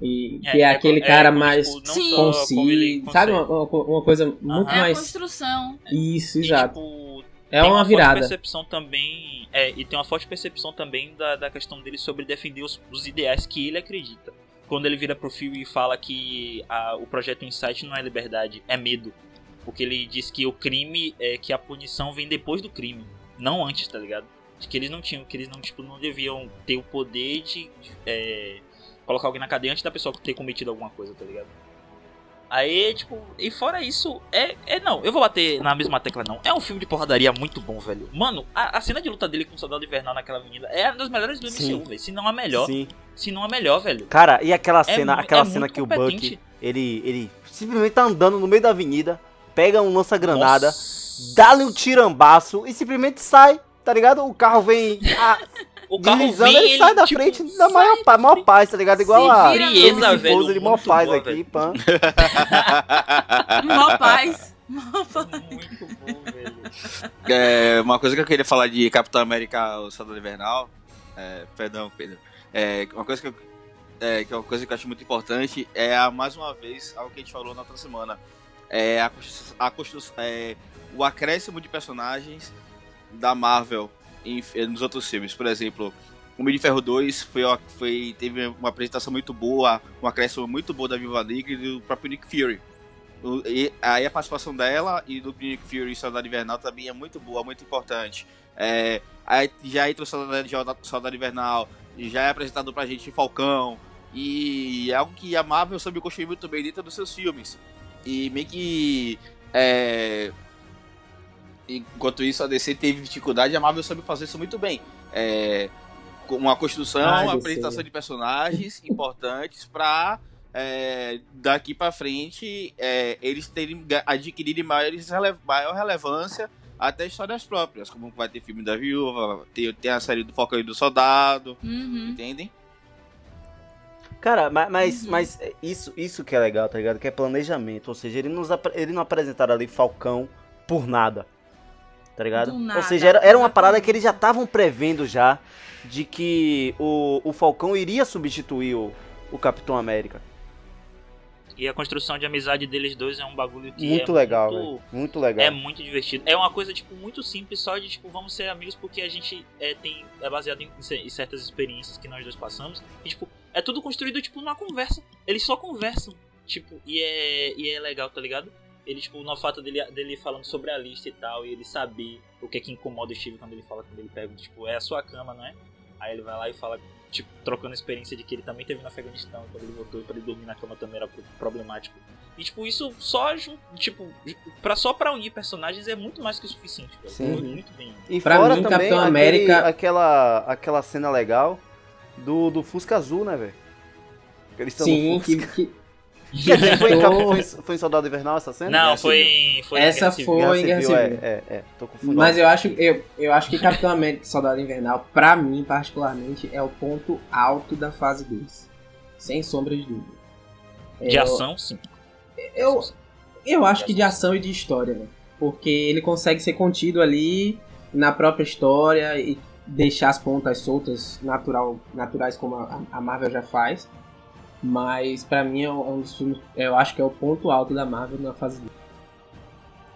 E, que é, aquele cara como, mais tipo, não Sim. só concis, como ele sabe? Uma, uma- uma coisa muito Aham. É a mais... construção. Isso, E, exato. tipo, É uma forte virada. percepção também, é, e tem uma forte percepção também da, da questão dele sobre defender os, os ideais que ele acredita. Quando ele vira pro Phil e fala que a- o projeto Insight não é liberdade, é medo. Porque ele diz que o crime, é que a punição vem depois do crime, não antes, tá ligado? De que eles não tinham, que eles não, tipo, não deviam ter o poder de é, colocar alguém na cadeia antes da pessoa ter cometido alguma coisa, tá ligado? Aí, tipo, e fora isso, é, é não, eu vou bater na mesma tecla não. É um filme de porradaria muito bom, velho. Mano, a, a cena de luta dele com o Soldado Invernal naquela avenida é uma das melhores do Sim. MCU, velho. Se não a melhor, Sim. se não a melhor, velho. Cara, e aquela É cena, mu- aquela é cena que o competente. Buck, ele, ele simplesmente tá andando no meio da avenida, pega um lança-granada, dá-lhe um tirambaço e simplesmente sai, tá ligado? O carro vem ah, [laughs] o carro deslizando, vem, ele sai da tipo, frente da maior, da paz, maior paz, tá ligado? Igual Se a Frieza, velho, ele mó muito paz boa, aqui, velho. pã. Mó paz. Muito bom, velho. É, uma coisa que eu queria falar de Capitão América, o Soldado Invernal. É, perdão, Pedro. É, uma coisa que eu, é, que é uma coisa que eu acho muito importante é a, mais uma vez algo que a gente falou na outra semana. É a, a é, o acréscimo de personagens da Marvel em- nos outros filmes. Por exemplo, o de Ferro 2 foi, foi, teve uma apresentação muito boa, um acréscimo muito bom da Viva Negra e do próprio Nick Fury. E aí a participação dela e do Nick Fury e Soldado Invernal também é muito boa, muito importante. É, aí já entra o Soldado, Soldado Invernal, já é apresentado pra gente Falcão, e é algo que a Marvel soube construir muito bem dentro dos seus filmes. E meio que. é, enquanto isso, a DC teve dificuldade, a Marvel soube fazer isso muito bem. É, uma construção, Ai, uma apresentação de personagens [laughs] importantes pra é, daqui pra frente é, eles terem maiores rele- maior relevância até histórias próprias, como vai ter filme da viúva, tem, tem a série do Falcão e do Soldado, Uhum. entendem? Cara, ma- mas, Uhum. mas isso, isso que é legal, tá ligado? Que é planejamento. Ou seja, ele, nos, ele não apresentaram ali Falcão por nada. Tá ligado? Do nada, Ou seja, era, era uma parada que eles já estavam prevendo já de que o, o Falcão iria substituir o, o Capitão América. E a construção de amizade deles dois é um bagulho que Muito é legal, muito, velho. Muito legal. É muito divertido. É uma coisa, tipo, muito simples, só de, tipo, vamos ser amigos porque a gente é, tem, é baseado em, em certas experiências que nós dois passamos. E, tipo, é tudo construído, tipo, numa conversa. Eles só conversam, tipo, e é, e é legal, tá ligado? Ele, tipo, no fato dele, dele falando sobre a lista e tal, e ele saber o que é que incomoda o Steve quando ele fala, quando ele pergunta, tipo, é a sua cama, não é? Aí ele vai lá e fala, tipo, trocando a experiência de que ele também teve no Afeganistão, quando ele voltou pra ele dormir na cama também era pro- problemático. E, tipo, isso só, tipo, pra, só pra unir personagens é muito mais que o suficiente, velho. Sim. Foi muito bem. E Pra fora mim, também Capitão aquele- América- aquela, aquela cena legal do, do Fusca Azul, né, velho? Que Eles estão Sim, no que, Fusca. que- Quer dizer, foi, em foi, foi em Soldado Invernal essa cena? Não, foi em. Foi em Essa Civil. foi- Guerra em Guerra Civil, Civil. É, é, é, tô confundindo. Mas eu acho, eu, eu acho que Capitão América e Soldado Invernal, pra mim, particularmente, é o ponto alto da fase 2. Sem sombra de dúvida. De Eu- ação, sim. Eu, eu acho que de ação e de história, né? Porque ele consegue ser contido ali na própria história e deixar as pontas soltas natural, naturais como a, a Marvel já faz. Mas pra mim é um dos filmes. Eu acho que é o ponto alto da Marvel na fase 2.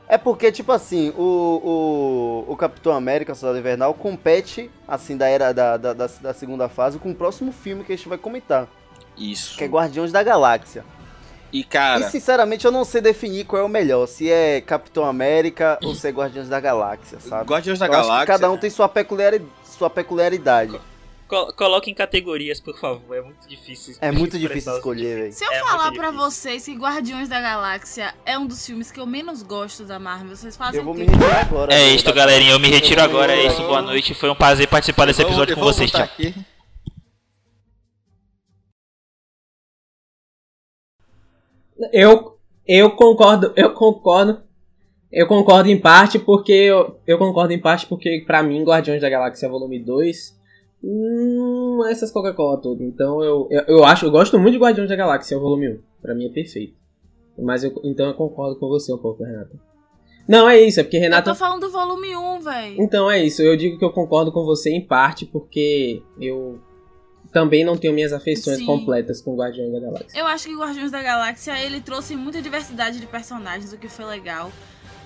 É porque, tipo assim, o, o, o Capitão América, Soldado Invernal, compete, assim, da era da, da, da, da segunda fase com o próximo filme que a gente vai comentar, Isso. que é Guardiões da Galáxia. E cara, E sinceramente eu não sei definir qual é o melhor, se é Capitão América ou se é Guardiões da Galáxia, sabe? Guardiões da Eu acho que Galáxia. cada um tem sua, peculiari- sua peculiaridade. Co coloque em categorias, por favor. É muito difícil. É muito difícil escolher, velho. Se eu É falar difícil. vocês que Guardiões da Galáxia é um dos filmes que eu menos gosto da Marvel, vocês fazem Eu vou o me retirar agora. É velho. isto, galerinha. Eu me retiro Eu vou- agora. É isso. vou- Boa noite. Foi um prazer participar desse Eu vou- episódio eu com vou vocês, tchau. aqui. Eu, eu concordo, eu concordo. Eu concordo em parte porque eu, eu concordo em parte porque pra mim Guardiões da Galáxia Volume 2 hum, essas Coca-Cola todas. Então eu, eu, eu acho, eu gosto muito de Guardiões da Galáxia Volume 1. Pra mim é perfeito. Mas eu, então eu concordo com você um pouco, Renata. Não, é isso, é porque Eu Renata tô falando do volume 1, véi. Então é isso, eu digo que eu concordo com você em parte porque eu também não tenho minhas afeições Sim. completas com Guardiões da Galáxia. Eu acho que Guardiões da Galáxia ele trouxe muita diversidade de personagens, o que foi legal.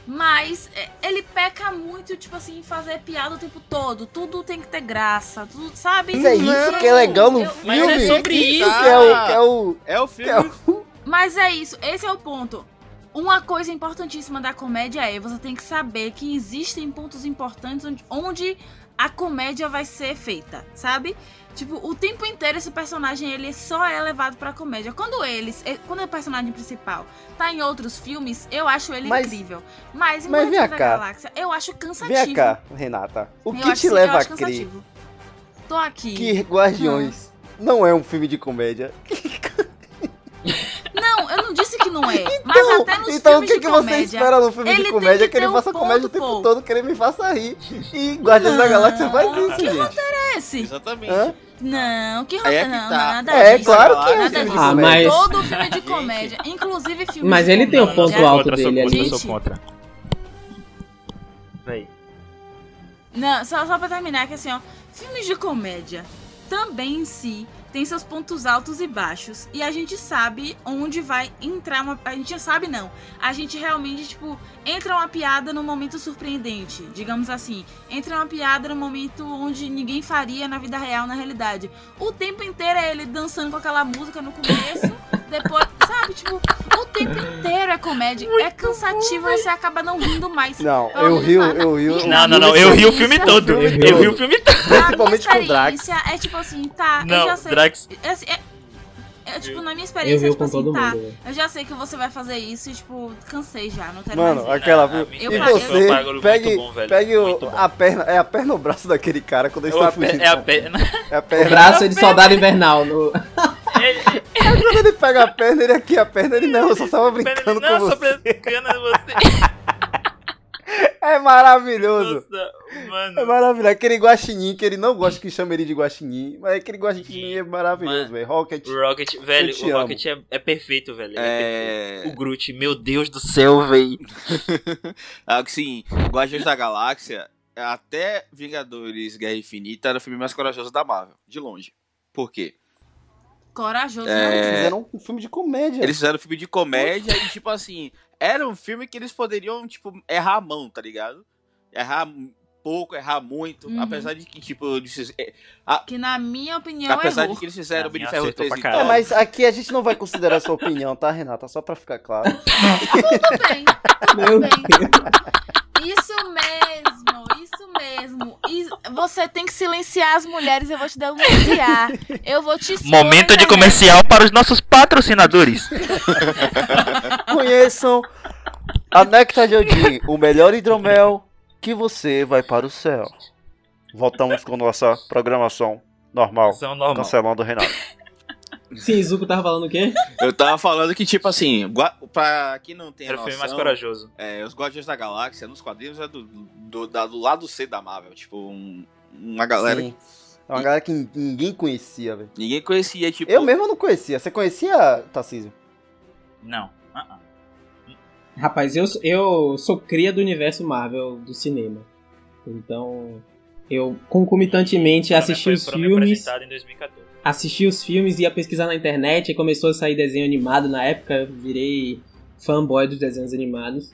Mas é, ele peca muito, tipo assim, em fazer piada o tempo todo. Tudo tem que ter graça, tudo, sabe? Isso é isso que é legal no eu- filme. Mas é sobre isso, que é o, que é o... É o Que é filme. o... Mas é isso, esse é o ponto. Uma coisa importantíssima da comédia é você tem que saber que existem pontos importantes onde, onde a comédia vai ser feita, sabe? Tipo, o tempo inteiro esse personagem ele só é levado pra comédia. Quando eles, eh, quando o personagem principal tá em outros filmes, eu acho ele Mas- incrível. Mas em mas vem cá. Galáxia, eu acho cansativo. Vem cá, Renata. O Eu que acho- te leva a crer. Tô aqui. que Guardiões não é um filme de comédia? [laughs] Não, eu não que não é. [laughs] mas até nos então o que, de que você comédia. espera no filme ele de comédia que que ele um faça comédia o tempo pô. todo, que ele me faça rir. E Guardiões da Galáxia faz Não, isso, que gente. é esse? Exatamente. Hã? Não, que é roteiro. que não, tá. nada É, disso. claro que é um nada filme. Ah, comédia. mas- Todo filme de [laughs] comédia, inclusive filme Mas ele tem o comédia. ponto alto contra, dele ali. sou contra. Não, só, só pra terminar, que assim, ó, filmes de comédia também em si tem seus pontos altos e baixos. E a gente sabe onde vai entrar uma. A gente sabe não. A gente realmente, tipo, entra uma piada num momento surpreendente. Digamos assim. Entra uma piada num momento onde ninguém faria na vida real, na realidade. O tempo inteiro é ele dançando com aquela música no começo. [laughs] depois, sabe? Tipo, o tempo inteiro é comédia. é cansativo, você acaba não rindo mais. Não, eu rio, eu rio. Não, não, não. Eu ri o filme todo. Eu ri Eu ri todo. o filme todo. A minha Principalmente com o Drax. experiência É tipo assim, tá, eu Não, já sei. Drax. É assim, é- eu, tipo, na minha Eu experiência, vi tipo com assim, todo tá, mundo. eu já sei que você vai fazer isso e, tipo, cansei já, não quero Mano, mais aquela. Não, a e você bagulho pegue, muito bom, pegue o- Muito a perna. É a perna ou o braço daquele cara quando eles Eu estão a pe- fugindo. é a perna. É a O perna. braço de soldado invernal. No... [laughs] Ele- Quando ele pega a perna, ele aqui, a perna, ele não, eu só tava brincando não, com só você. brincando com você. [laughs] É maravilhoso. Nossa, É mano. maravilhoso. Aquele guaxinim que ele não gosta que chama ele de guaxinim, mas aquele guaxinim é maravilhoso, velho. Rocket. O Rocket, velho, o amo. Rocket é, é perfeito, velho. ele É... É. perfeito. O Groot, meu Deus do céu, velho. [laughs] Assim, Guardiões da Galáxia, até Vingadores Guerra Infinita, era o filme mais corajoso da Marvel, de longe. Por quê? Corajoso, É. Eles não. fizeram um filme de comédia. Eles fizeram um filme de comédia e, tipo assim, era um filme que eles poderiam, tipo, errar a mão, tá ligado? Errar pouco, errar muito. Uhum. Apesar de que, tipo, eles é, Que na minha opinião apesar errou. de que eles fizeram Na o minha Ferro acertou 3 pra e caralho. É, mas aqui a gente não vai considerar a sua opinião, tá, Renata? Só pra ficar claro. Tudo bem, Meu tudo bem. Isso mesmo, isso mesmo. E você tem que silenciar as mulheres, eu vou te denunciar. Eu vou te Momento de internet. comercial para os nossos patrocinadores. [laughs] Conheçam a Nectar de Odin, o melhor hidromel que você vai para o céu. Voltamos com nossa programação normal, normal. cancelando o Renato. Sim, Zuko tava falando o quê? Eu tava falando que, tipo assim, pra quem não tem Era o filme mais noção, corajoso. é, os Guardiões da Galáxia, nos quadrinhos, é do, do, da- do lado C da Marvel. Tipo, um- uma galera Sim. É uma galera que ninguém conhecia, velho. ninguém conhecia, tipo... Eu mesmo não conhecia. Você conhecia, Tarcísio? Não. ah, ah. Rapaz, eu, eu sou cria do universo Marvel do cinema. Então, eu concomitantemente assisti Foi- os me filmes, apresentados em 2014. Assisti os filmes, ia pesquisar na internet, e começou a sair desenho animado na época, eu virei fanboy dos desenhos animados.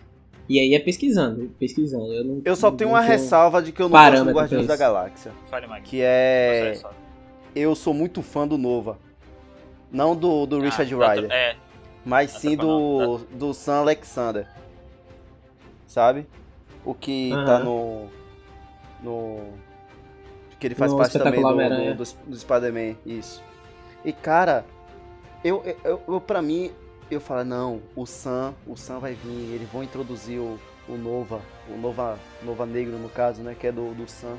E aí ia pesquisando, pesquisando. Eu, não, Eu só não- tenho não uma ressalva de que eu não gosto do Guardiões da. Galáxia. Fale, Mike. Que é. Eu sou muito fã do Nova. Não do, do Richard Ah, tá- Ryder. É, Mas sim tá do, do Sam Alexander. Sabe? O que tá Aham. no. No. Que ele faz No parte também do, do, do, do Spider-Man. Isso. E cara, eu, eu, eu, pra mim, eu falo, não, o Sam, o Sam vai vir, eles vão introduzir o, o Nova, o Nova, Nova Negro no caso, né? Que é do, do Sam.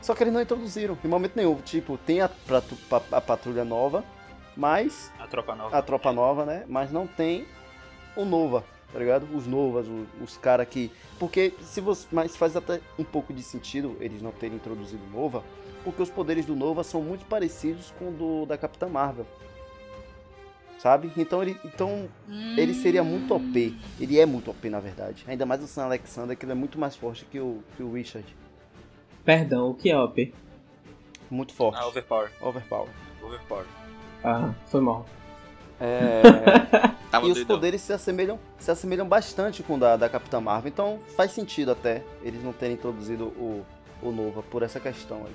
Só que eles não introduziram, em momento nenhum. Tipo, tem a, pa- a patrulha nova, mas a tropa nova. a tropa nova, né? Mas não tem o Nova, tá ligado? Os Novas, os, os caras que. Porque se você. Mas faz até um pouco de sentido eles não terem introduzido o Nova, porque os poderes do Nova são muito parecidos com o do, da Capitã Marvel. Sabe? Então ele. Então ele seria muito OP. Ele é muito OP, na verdade. Ainda mais o Sam Alexander, que ele é muito mais forte que o, que o Richard. Perdão, o que é OP? Muito forte. Ah, Overpower. Overpower. Overpower. Ah, foi mal. É. [laughs] Tava e os poderes se assemelham, se assemelham bastante com o da, da Capitã Marvel. Então faz sentido até eles não terem introduzido o, o Nova por essa questão aí.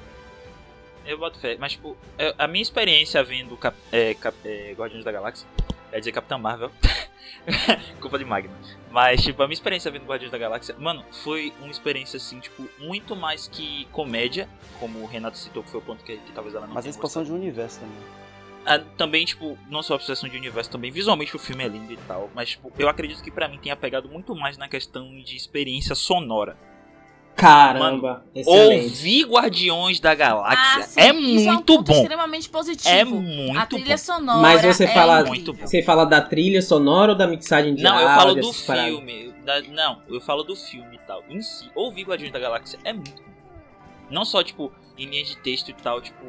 Eu boto fé, mas tipo, a minha experiência vendo Cap, é, Cap- é, Guardiões da Galáxia, é dizer Capitão Marvel, [laughs] culpa de Magno. Mas tipo, a minha experiência vendo Guardiões da Galáxia, mano, foi uma experiência assim, tipo, muito mais que comédia, como o Renato citou, que foi o ponto que, que talvez ela não Mas a expansão gostado. de universo também. Ah, também, tipo, não só a obsessão de universo, também visualmente o filme é lindo e tal, mas tipo, eu acredito que pra mim tenha pegado muito mais na questão de experiência sonora. Caramba, excelente. Ouvir Guardiões da Galáxia Ah, sim, é isso é um muito bom. extremamente positivo. É a muito trilha bom. sonora. Mas você é fala, incrível. você fala da trilha sonora ou da mixagem de Não, eu áudio, falo do filme. da- não, eu falo do filme e tal. Em si, ouvir Guardiões da Galáxia é muito bom. Não só, tipo, em linhas de texto e tal, tipo,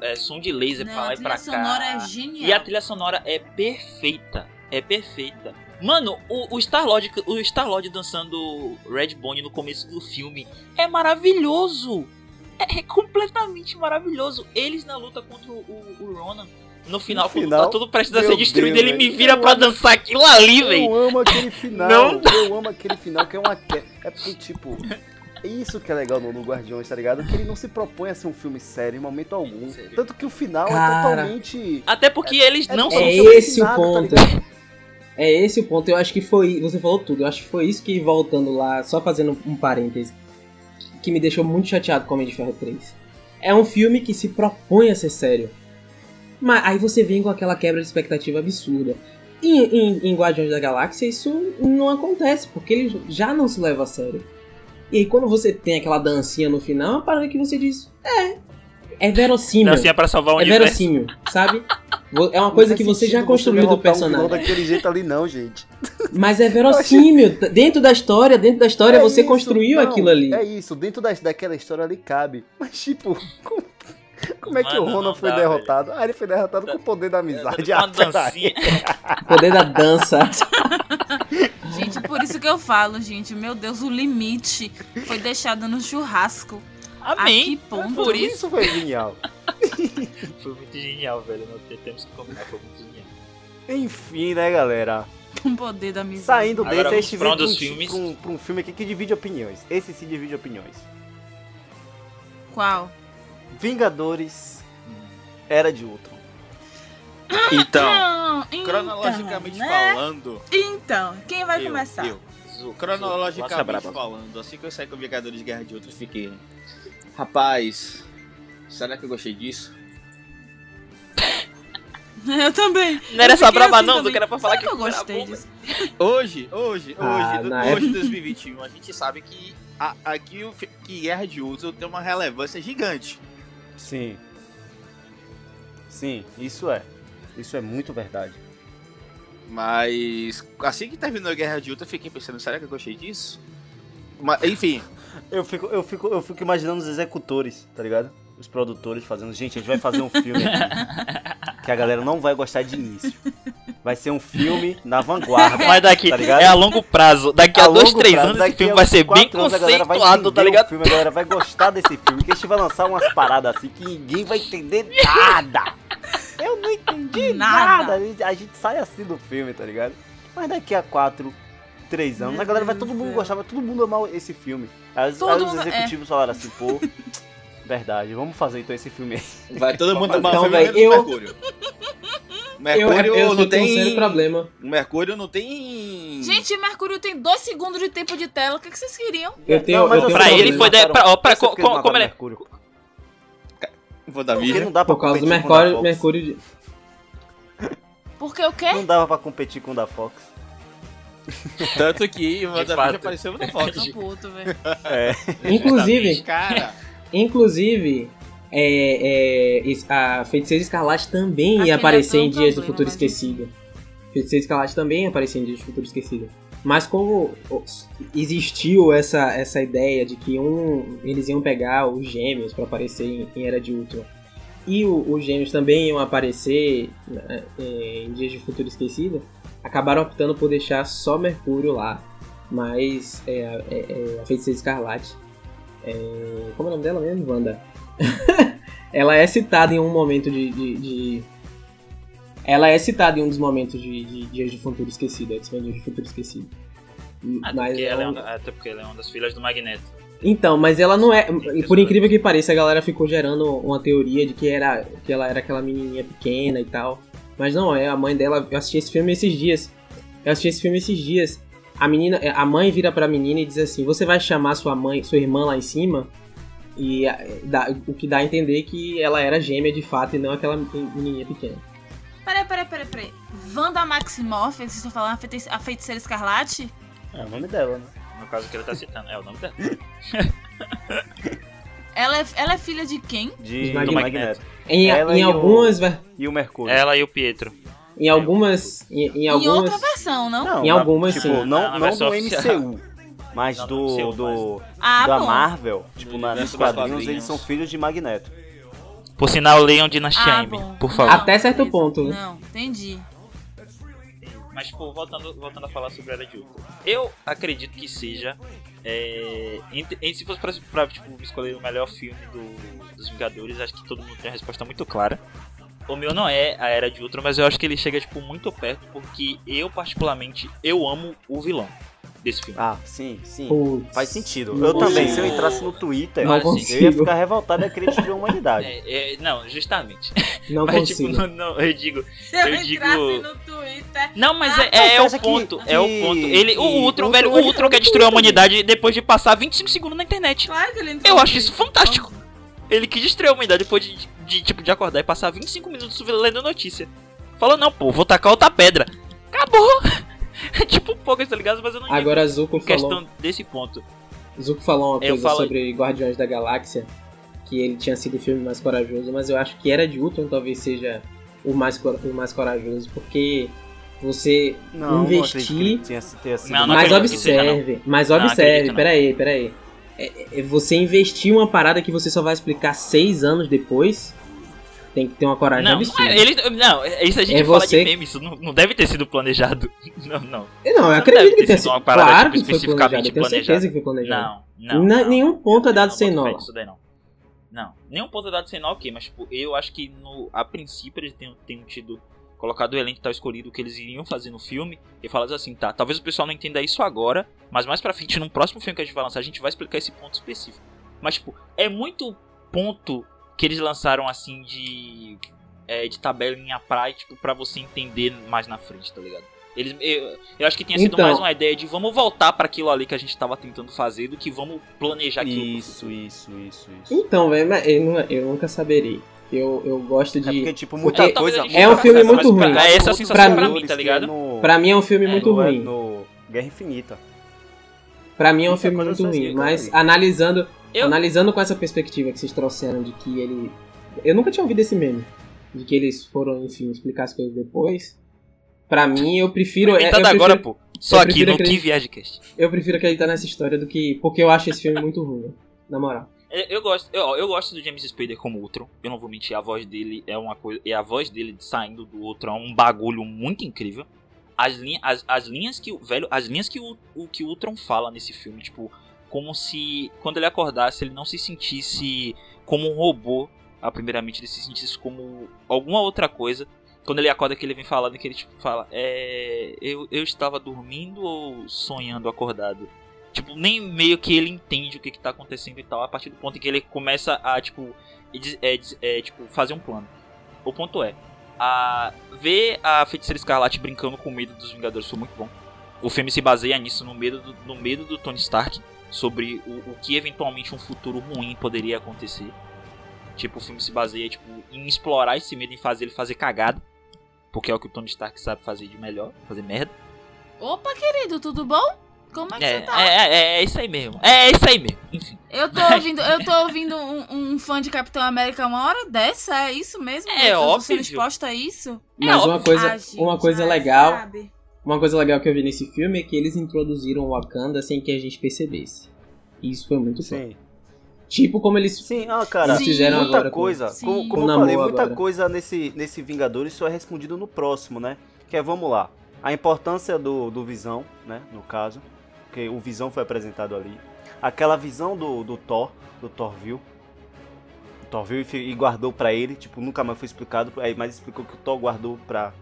é, som de laser Não, pra lá a e pra trilha cá. sonora é genial. E a trilha sonora é perfeita. É perfeita. Mano, o, o Star-Lord o Star -Lord dançando Red Bone no começo do filme é maravilhoso. É, é completamente maravilhoso. Eles na luta contra o, o- Ronan. No final, quando final, tá tudo prestes a ser destruído, Deus, ele me vira pra dançar aquilo ali, velho. Eu amo aquele [laughs] final. Não. Eu amo aquele final que é uma É porque, tipo. É isso que é legal no, no Guardiões, tá ligado? Que ele não se propõe a ser um filme sério em momento algum. Sério. Tanto que o final Cara. é totalmente. Até porque eles não é são. É esse o nada, tá ponto. ligado? É esse o ponto. Eu acho que foi. Você falou tudo. Eu acho que foi isso que, voltando lá, só fazendo um parêntese, que me deixou muito chateado com Homem de Ferro 3. É um filme que se propõe a ser sério. Mas aí você vem com aquela quebra de expectativa absurda. Em, em, em Guardiões da Galáxia isso não acontece, porque ele já não se leva a sério. E aí quando você tem aquela dancinha no final, é uma parada que você diz, é, é verossímil. Dancinha pra salvar o É universo. verossímil, sabe? É uma coisa Não que você já construiu do um vilão personagem. daquele jeito ali não, gente. Mas é [laughs] verossímil. Dentro da história, dentro da história, É você isso, construiu não, aquilo ali. É isso, dentro da, daquela história ali cabe. Mas tipo, [laughs] como, como é que Mano, o Ronan foi dá, derrotado? Ah, ele foi derrotado com o poder da amizade. Uma [laughs] Ah, dancinha. Poder da dança. [laughs] Gente, por isso que eu falo, gente. Meu Deus, o limite foi deixado no churrasco. A que Amém. ponto? Por isso. Isso foi genial. [laughs] Foi muito genial, velho. Não tem- temos que combinar, foi muito genial. Enfim, né, galera? Com poder da amizade. Saindo Agora desse, a gente um vem pra um, filmes. pra um- pra um filme aqui que divide opiniões. Esse sim divide opiniões. Qual? Vingadores Era de Ultron. Então, Ah, então, cronologicamente né? falando, Então, quem vai eu, começar? eu, cronologicamente falando, assim que eu saí com Vingadores de Guerra de Ultron, eu fiquei, rapaz, será que eu gostei disso? [laughs] Eu também. Não era Eu essa fiquei braba assim não, também. do que era pra falar que eu gostei disso. Hoje, hoje, Ah, hoje, na hoje, época- 2021, a gente sabe que a, aqui que Guerra de Ultron tem uma relevância gigante. Sim. Sim, isso é. Isso é muito verdade. Mas assim que terminou a Guerra de Ultron, eu fiquei pensando, será que eu gostei disso? Mas, enfim, Eu fico, eu, fico, eu fico imaginando os executores, tá ligado? Os produtores fazendo. Gente, a gente vai fazer um filme aqui [laughs] que a galera não vai gostar de início. Vai ser um filme na vanguarda. Mas daqui Tá ligado? é a longo prazo. Daqui a, dois, longo três prazo, anos esse filme a vai ser bem anos, a vai conceituado, tá ligado? O filme, a galera vai gostar desse filme. Que a gente vai lançar umas paradas assim que ninguém vai entender nada. Eu não entendi Nada. nada. A gente, a gente sai assim do filme, tá ligado? Mas daqui a quatro, três anos, Meu a galera vai todo do mundo gostar, vai todo mundo amar esse filme. Aí, os- Todo é. executivos falaram assim, pô, verdade, vamos fazer então esse filme aí. vai todo mundo tomar Então, filme véi, do eu- Mercúrio. Eu, Mercúrio eu não tô com um tem. problema. O Mercúrio não tem. Gente, Mercúrio tem dois segundos de tempo de tela. O que, que vocês queriam? Eu tenho, Não, mas eu tenho Pra um ele foi de- pra- ó, pra- co- co- como ele- Mercúrio. Vou dar Porque vida. não dá pra Por causa do Mercúrio. Mercúrio de... Porque o quê? Não dava pra competir com o da Fox. Tanto que o WandaVision apareceu no Fox. Tô puto, velho. É. Inclusive, Cara, inclusive, é, é, a Feiticeira Escarlate também Aquele ia aparecer em Dias do Futuro mas Esquecido. Feiticeira Escarlate também ia aparecer em Dias do Futuro Esquecido. Mas como existiu essa, essa ideia de que um eles iam pegar os gêmeos pra aparecer em, em Era de Ultron e o- os gêmeos também iam aparecer né, é, em Dias de Futuro Esquecido, acabaram optando por deixar só Mercúrio lá. Mas é, é, é, a Feiticeira Escarlate. É, como é o nome dela mesmo? Wanda. [laughs] ela é citada em um momento de, de- de- Ela é citada em um dos momentos de, de Dias de Futuro Esquecido, X-Men Dias de Futuro Esquecido. Até Mas porque, ela é ela- uma, até porque ela é uma das filhas do Magneto. Então, mas ela não é. Por incrível que pareça, a galera ficou gerando uma teoria de que, era, que ela era aquela menininha pequena e tal. Mas não, é a mãe dela. Eu assisti esse filme esses dias. Eu assisti esse filme esses dias. A menina, a mãe vira pra menina e diz assim: Você vai chamar sua mãe, sua irmã lá em cima? E a- dá- o que dá a entender que ela era gêmea de fato e não aquela menininha pequena. Peraí, peraí, peraí, peraí. Wanda Maximoff, vocês estão falando a feiti- a feiticeira escarlate? É o nome dela, né? No caso que ele tá citando. É o nome dela. [laughs] Ela é, ela é filha de quem? De Do Magneto. Magneto. Em, Ela em o- algumas. ver- E o Mercúrio. Ela e o Pietro. Em algumas. Em, em Em algumas. outra versão, não? Não, Em algumas, tipo, sim. Não, Na não do. MCU. Mas Não, do, do do, Ah, da bom. Marvel, tipo, Do na, nos quadrinhos, eles são filhos de Magneto. Por sinal, leiam Dinastia Ah, M, bom. por favor. Até certo ponto? Não, entendi. Mas, tipo, voltando, voltando a falar sobre a Era de Ultron. Eu acredito que seja. É, entre- em- se fosse pra, pra, tipo, escolher o melhor filme do- dos Vingadores, acho que todo mundo tem a resposta muito clara. O meu não é a Era de Ultron, mas eu acho que ele chega, tipo, muito perto, porque eu, particularmente, eu amo o vilão desse filme. Ah, sim, sim. Putz. Faz sentido. Eu também, se eu entrasse no Twitter, Não eu ia ficar revoltado e ia querer destruir a humanidade. [laughs] É, é, não, justamente. Não mas, consigo. tipo, não, não, eu digo. Se eu, Eu entrasse digo- no Twitter. Não, mas Ah, é, é, o que- ponto. é o que- ponto. Ele, que o Ultron, velho, o Ultron Ultron quer é destruir a humanidade depois de passar 25 segundos na internet. Claro que ele entrou Eu acho isso fantástico. Ele quis destruir a humanidade depois de, de, tipo, de acordar e passar 25 minutos lendo notícia. Falou, não, pô, vou tacar outra pedra. Acabou! É [laughs] tipo poucas, tá ligado? Mas eu não Agora Zuko questão falou, desse ponto. Zuko falou uma coisa falo- sobre Guardiões da Galáxia, que ele tinha sido o filme mais corajoso, mas eu acho que Era de Ultron talvez seja o mais, cor- o mais corajoso, porque você Não, investir- não que Não, mas que observe, mas observe, acredito não. peraí, peraí. É, é você investir uma parada que você só vai explicar seis anos depois, tem que ter uma coragem Não, não, absurda. é, ele, não, é isso a gente É fala você- de meme, isso não, não deve ter sido planejado. [laughs] Não, não. Não, eu não acredito deve que tenha sido uma parada, Claro tipo, que foi especificamente planejado, eu tenho certeza que foi planejado. Não, não. Não. nenhum ponto é dado não sem nó. nisso daí, não. Não, nenhum ponto é dado sem nó, ok, mas tipo, eu acho que no, a princípio eles tenham, tenham tido colocado o elenco tal escolhido o que eles iriam fazer no filme e falado assim, tá, talvez o pessoal não entenda isso agora, mas mais pra frente, num próximo filme que a gente vai lançar, a gente vai explicar esse ponto específico. Mas, tipo, é muito ponto que eles lançaram assim de. é, de tabelinha praia, tipo, pra você entender mais na frente, tá ligado? Eles, eu, eu acho que tinha sido Então. mais uma ideia de vamos voltar pra aquilo ali que a gente tava tentando fazer do que vamos planejar aquilo. Isso, isso, isso, isso. Então, velho, eu, não- eu nunca saberei. Eu, eu gosto de. É porque, tipo, muita talvez coisa. É um filme muito mas pra- ruim. É essa a sensação Pra pra, mim- tá ligado? No, Pra mim é um filme É, muito no, ruim. No Guerra Infinita. Pra mim é um Muita filme muito ruim. Mas analisando, Eu- analisando com essa perspectiva que vocês trouxeram de que ele. Eu nunca tinha ouvido esse meme. De que eles foram, enfim, explicar as coisas depois. Pra mim, eu prefiro. é, Eu, Inventado prefiro agora, pô. Só eu aqui prefiro no Que Viagecast. eu prefiro acreditar nessa história do que. Porque eu acho esse filme muito ruim. Na moral. Eu, eu gosto, eu, eu gosto do James Spader como Ultron. Eu não vou mentir, a voz dele é uma coisa. E a voz dele saindo do Ultron é um bagulho muito incrível. As, linha, as, as linhas que o. Velho, as linhas que o, o que o Ultron fala nesse filme, tipo, como se. Quando ele acordasse, ele não se sentisse como um robô. Primeiramente, ele se sentisse como alguma outra coisa. Quando ele acorda que ele vem falando que ele tipo fala, é. Eu, eu estava dormindo ou sonhando acordado? Tipo, nem meio que ele entende o que, que tá acontecendo e tal, a partir do ponto em que ele começa a, tipo, é, é, tipo, fazer um plano. O ponto é, a ver a Feiticeira Escarlate brincando com o medo dos Vingadores foi muito bom. O filme se baseia nisso, no medo do, no medo do Tony Stark, sobre o, o que eventualmente um futuro ruim poderia acontecer. Tipo, o filme se baseia tipo, em explorar esse medo, em fazer ele fazer cagada. Porque é o que o Tony Stark sabe fazer de melhor, fazer merda. Opa, querido, tudo bom? Como é que É, você tá? é, é, é isso aí mesmo. É isso aí mesmo. Enfim. Eu tô [laughs] ouvindo, eu tô ouvindo um, um fã de Capitão América uma hora dessa, é isso mesmo? É eu tô óbvio. sendo exposta a isso? Mas uma coisa, Ah, uma coisa ai, legal. sabe? Uma coisa legal que eu vi nesse filme é que eles introduziram o Wakanda sem que a gente percebesse. E isso foi muito bom. Sim. Tipo como eles Sim, ah, cara. Sim. fizeram muita agora. com- coisa, Sim. como, como Com eu falei, muita agora. coisa nesse, nesse Vingadores só é respondido no próximo, né? Que é, vamos lá, a importância do, do Visão, né, no caso, que o Visão foi apresentado ali. Aquela visão do, do Thor, do Thor viu. O Thor viu e, e guardou pra ele, tipo, nunca mais foi explicado, aí mas explicou que o Thor guardou pra,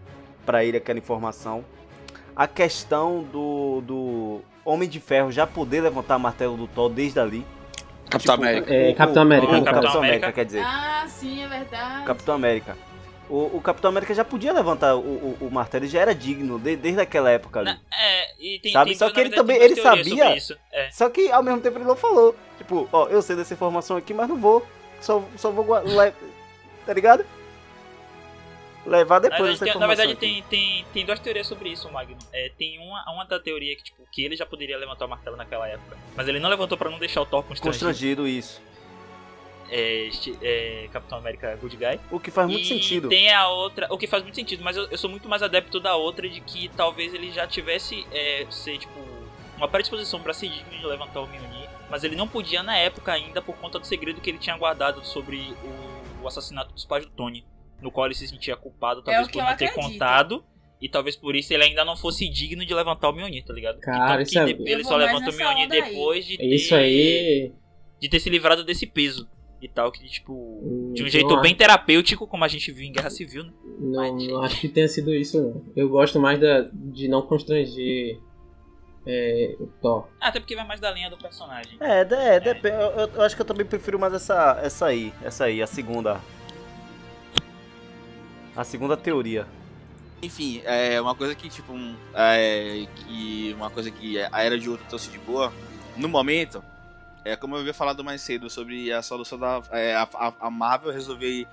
pra ele aquela informação. A questão do, do Homem de Ferro já poder levantar martelo do Thor desde ali. Capitão Tipo, América. É, o- Capitão o- América, o Capitão caso. América, quer dizer. Ah, sim, é verdade. Capitão América. O, o Capitão América já podia levantar o, o, o martelo, ele já era digno de- desde aquela época ali. Na- é, e tem, Sabe? tem- Só na que ele verdade, também- ele sabia- isso. É. Só que ao mesmo tempo ele não falou. Tipo, ó, eu sei dessa informação aqui, mas não vou. Só, só vou Tá ligado? Levar Na depois verdade, essa tem, na verdade aqui. tem, tem, tem duas teorias sobre isso, Magno. É, tem uma, uma da teoria que, tipo, que ele já poderia levantar o martelo naquela época. Mas ele não levantou pra não deixar o Thor constrangido. Constrangido isso. É, é, Capitão América Good Guy. O que faz muito e sentido. tem a outra, o que faz muito sentido, mas eu, eu sou muito mais adepto da outra de que talvez ele já tivesse é, ser tipo uma predisposição pra ser digno de levantar o Mjolnir, mas ele não podia na época ainda por conta do segredo que ele tinha guardado sobre o, o assassinato dos pais do Tony, no qual ele se sentia culpado talvez É que por não ter acredito. contado. E talvez por isso ele ainda não fosse digno de levantar o Mjolnir, tá ligado? Cara, isso que é- ele só levanta o Mjolnir depois de ter, Isso aí. de ter se livrado desse peso e tal, que tipo, de um não jeito acho- bem terapêutico, como a gente viu em Guerra Civil, né? Não, não acho que tenha sido isso, não. Eu gosto mais da, de não constranger é, Thor. Ah, Até porque vai mais da linha do personagem. É, de- é, depende. Eu, eu- eu acho que eu também prefiro mais essa, essa aí. Essa aí, a segunda. A segunda teoria. Enfim, é uma coisa que, tipo, um, é, que uma coisa que a Era de Ultron trouxe de boa, no momento, É como eu havia falado mais cedo sobre a solução da. É, a, a- a Marvel resolver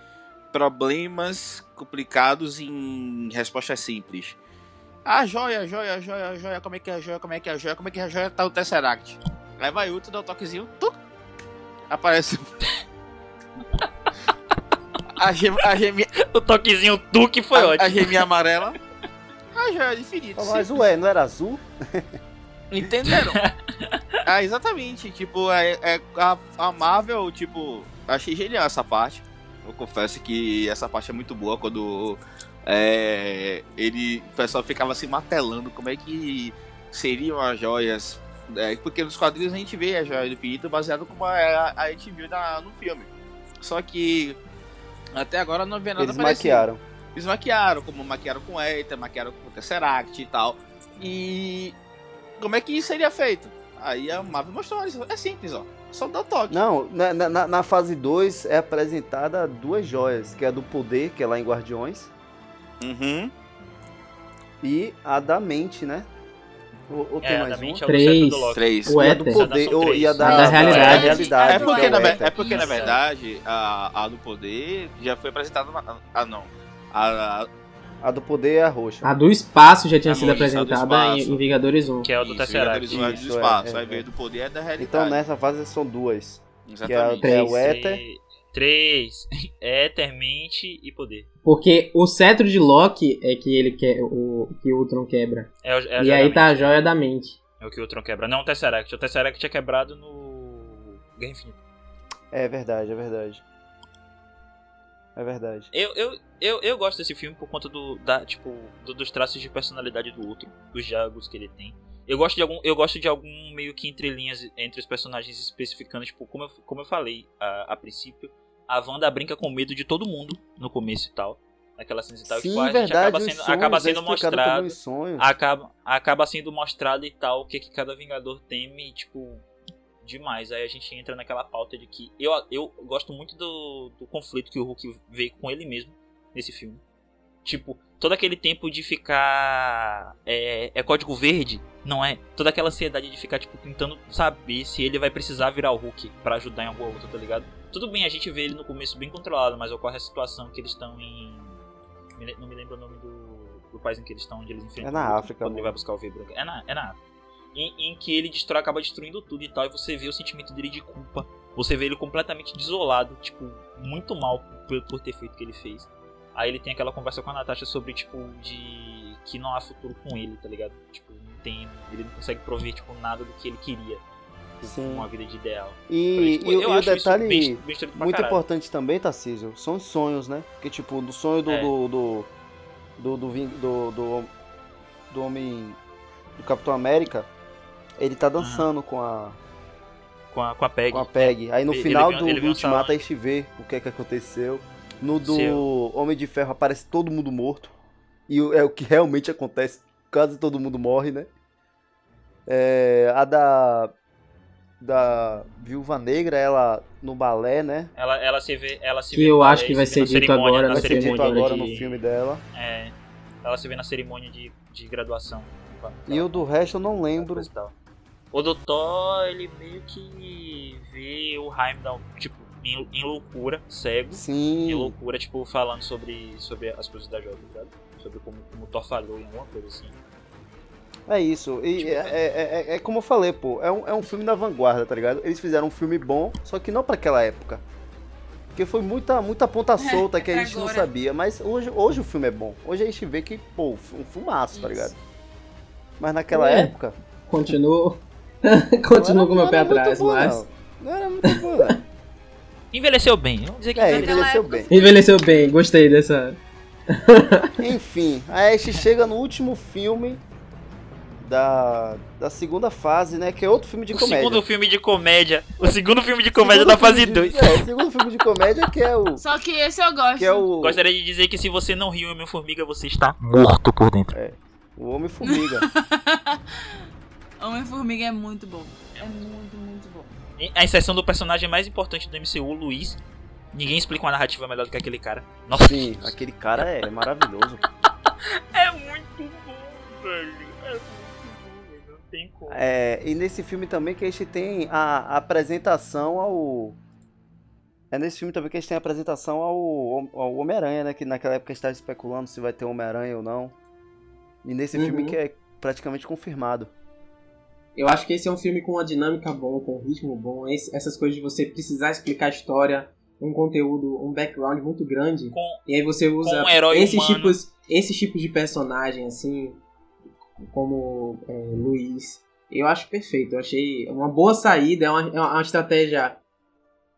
problemas complicados em respostas simples. A joia, a joia, a joia, a joia, como é que é a joia, como é que é a joia, como é que é a joia, tá o Tesseract. Aí vai outro, dá o toquezinho, tuc, aparece. [laughs] a, gem, a, gem, O toquezinho tu que foi a, a ótimo. geminha amarela. A joia de infinito. Mas ué, não era azul? [laughs] Entenderam? [laughs] ah, exatamente. Tipo, é, é- a, a Marvel, tipo, achei genial essa parte. Eu confesso que essa parte é muito boa quando é, ele, o pessoal ficava se martelando como é que seriam as joias. É, porque nos quadrinhos a gente vê a joia do infinito baseado como a, a, a gente viu na, no filme. Só que até agora não vê nada Eles parecido. maquiaram. Eles maquiaram, como maquiaram com Eita, maquiaram com Tesseract e tal. E como é que isso seria feito? Aí a Marvel mostrou, isso é simples, ó. Só dá o toque. Não, na, na, na fase 2 é apresentada duas joias, que é a do poder, que é lá em Guardiões, Uhum. e a da mente, né? Ou, ou tem É, mais da uma? mente é o Três. Loki. Três. O E a do poder, ou- e a da, Da realidade. realidade, É porque, que na, é porque na verdade, a, a do poder já foi apresentada na. Ah, não. A, a- A do poder é a roxa. A do espaço já tinha A sido apresentada em, espaço. em Vingadores 1. Que é o do Tesseract. Vingadores Isso, do é, espaço. é, Aí veio é. do poder é da realidade. Então nessa fase são duas. Que é, Exatamente. que é o éter. Três. [laughs] Éter, mente e poder. Porque o cetro de Loki é que ele quer, o que o Ultron quebra. É, o- é a e aí tá a joia da mente. É o que o Tron quebra. Não o Tesseract. O Tesseract é quebrado no Guerra Infinita. É verdade, é verdade. É verdade. Eu, eu, eu, eu gosto desse filme por conta do, da, tipo, do- dos traços de personalidade do outro, dos diálogos que ele tem. Eu gosto de algum, eu gosto de algum meio que entrelinhas entre os personagens especificando, tipo, como eu, como eu falei a, a princípio, a Wanda brinca com medo de todo mundo no começo e tal. Naquela cena e tal. Sim, tipo, a gente verdade. acaba sendo, sonhos, acaba sendo mostrado. Acaba, acaba sendo mostrado e tal o que, que cada Vingador teme, tipo, demais. Aí a gente entra naquela pauta de que eu, eu gosto muito do, do conflito que o Hulk veio com ele mesmo nesse filme. Tipo, todo aquele tempo de ficar. É, é código verde, não é? Toda aquela ansiedade de ficar, tipo, tentando saber se ele vai precisar virar o Hulk pra ajudar em alguma outra, tá ligado? Tudo bem, a gente vê ele no começo bem controlado, mas ocorre a situação que eles estão em. Não me lembro o nome do, do país em que eles estão, onde eles enfrentam É na África, Quando ele vai buscar o V branco. É na, é na África. Em, em que ele destrói, acaba destruindo tudo e tal, e você vê o sentimento dele de culpa. Você vê ele completamente desolado, tipo, muito mal por, por ter feito o que ele fez. Aí ele tem aquela conversa com a Natasha sobre, tipo, de que não há futuro com ele, tá ligado? Tipo, não tem, ele não consegue prover, tipo, nada do que ele queria. Sim. Uma vida de ideal. E, Tipo, e- eu e o detalhe bem- bem muito caralho. importante também, Tarcísio, são os sonhos, né? Porque, tipo, do sonho do. É. Do, do, do, do, do, do, do Homem. Do Capitão América, ele tá dançando com a. Com a, com a Peg. Com a Peg. Aí no Ele- final ele do, ele do Ultimato a gente vê o que é que aconteceu. No do Seu. Homem de Ferro aparece todo mundo morto. E é o que realmente acontece. Quase todo mundo morre, né? É, a da. Da Viúva Negra, ela no balé, né? Ela, ela se vê. Ela se Que vê eu acho que vai se ser dito agora na Vai ser dito agora de- no filme dela. É, ela se vê na cerimônia de, de graduação. E o do resto eu não lembro. E. O do Thor, ele meio que vê o Heimdall, tipo, em, em loucura, cego. Em Sim. loucura, tipo, falando sobre, sobre as coisas da tá ligado? Sobre como, como o Thor falhou em alguma coisa assim. É isso. E Tipo, é, é- é- é como eu falei, pô. É um, é um filme da vanguarda, tá ligado? Eles fizeram um filme bom, só que não pra aquela época. Porque foi muita, muita ponta [laughs] solta que a gente não agora. sabia. Mas hoje, hoje o filme é bom. Hoje a gente vê que, pô, um filmaço, tá Isso. ligado? Mas naquela É. época. Continuo. [laughs] Continuo com o meu pé atrás, bom, mas. Não. Não era muito bom, não. [laughs] Envelheceu bem, vamos dizer que É, envelheceu. bem. Envelheceu bem, gostei dessa. [laughs] Enfim, a gente chega no último filme da, da segunda fase, né? Que é outro filme de O comédia. segundo filme de comédia. O segundo filme de comédia Segundo da fase filme de- 2. É, segundo filme de comédia que é o. Só que esse eu gosto. Que é o. Gostaria de dizer que se você não riu em Homem-Formiga, você está morto por dentro. O Homem-Formiga. Homem-Formiga é muito bom. É muito, muito bom. A exceção do personagem mais importante do MCU, o Luiz. Ninguém explica uma narrativa melhor do que aquele cara. Nossa, Sim, aquele cara é maravilhoso. [laughs] é muito bom, velho. É muito bom, velho. Tem como. É, e nesse filme também que a gente tem a, a apresentação ao. É nesse filme também que a gente tem a apresentação ao, ao Homem-Aranha, né? Que naquela época a gente estava especulando se vai ter Homem-Aranha ou não. E nesse Uhum. filme que é praticamente confirmado. Eu acho que esse é um filme com uma dinâmica boa, com um ritmo bom. Esse- essas coisas de você precisar explicar a história, um conteúdo, um background muito grande. Com, E aí você usa um esses humano. tipos, esses tipos de personagem assim, como é, Luiz. Eu acho perfeito. Eu achei uma boa saída, é uma, é uma estratégia,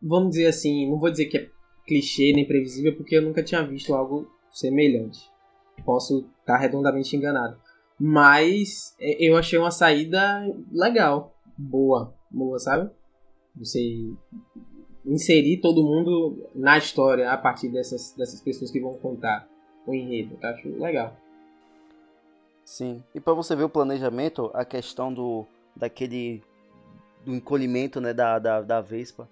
vamos dizer assim, não vou dizer que é clichê nem previsível, porque eu nunca tinha visto algo semelhante. Posso estar redondamente enganado. Mas é, eu achei uma saída legal, boa, boa, sabe? Você inserir todo mundo na história a partir dessas, dessas pessoas que vão contar o enredo. Eu acho legal. Sim. E pra você ver o planejamento, a questão do. daquele. do encolhimento, né, da, da, da Vespa.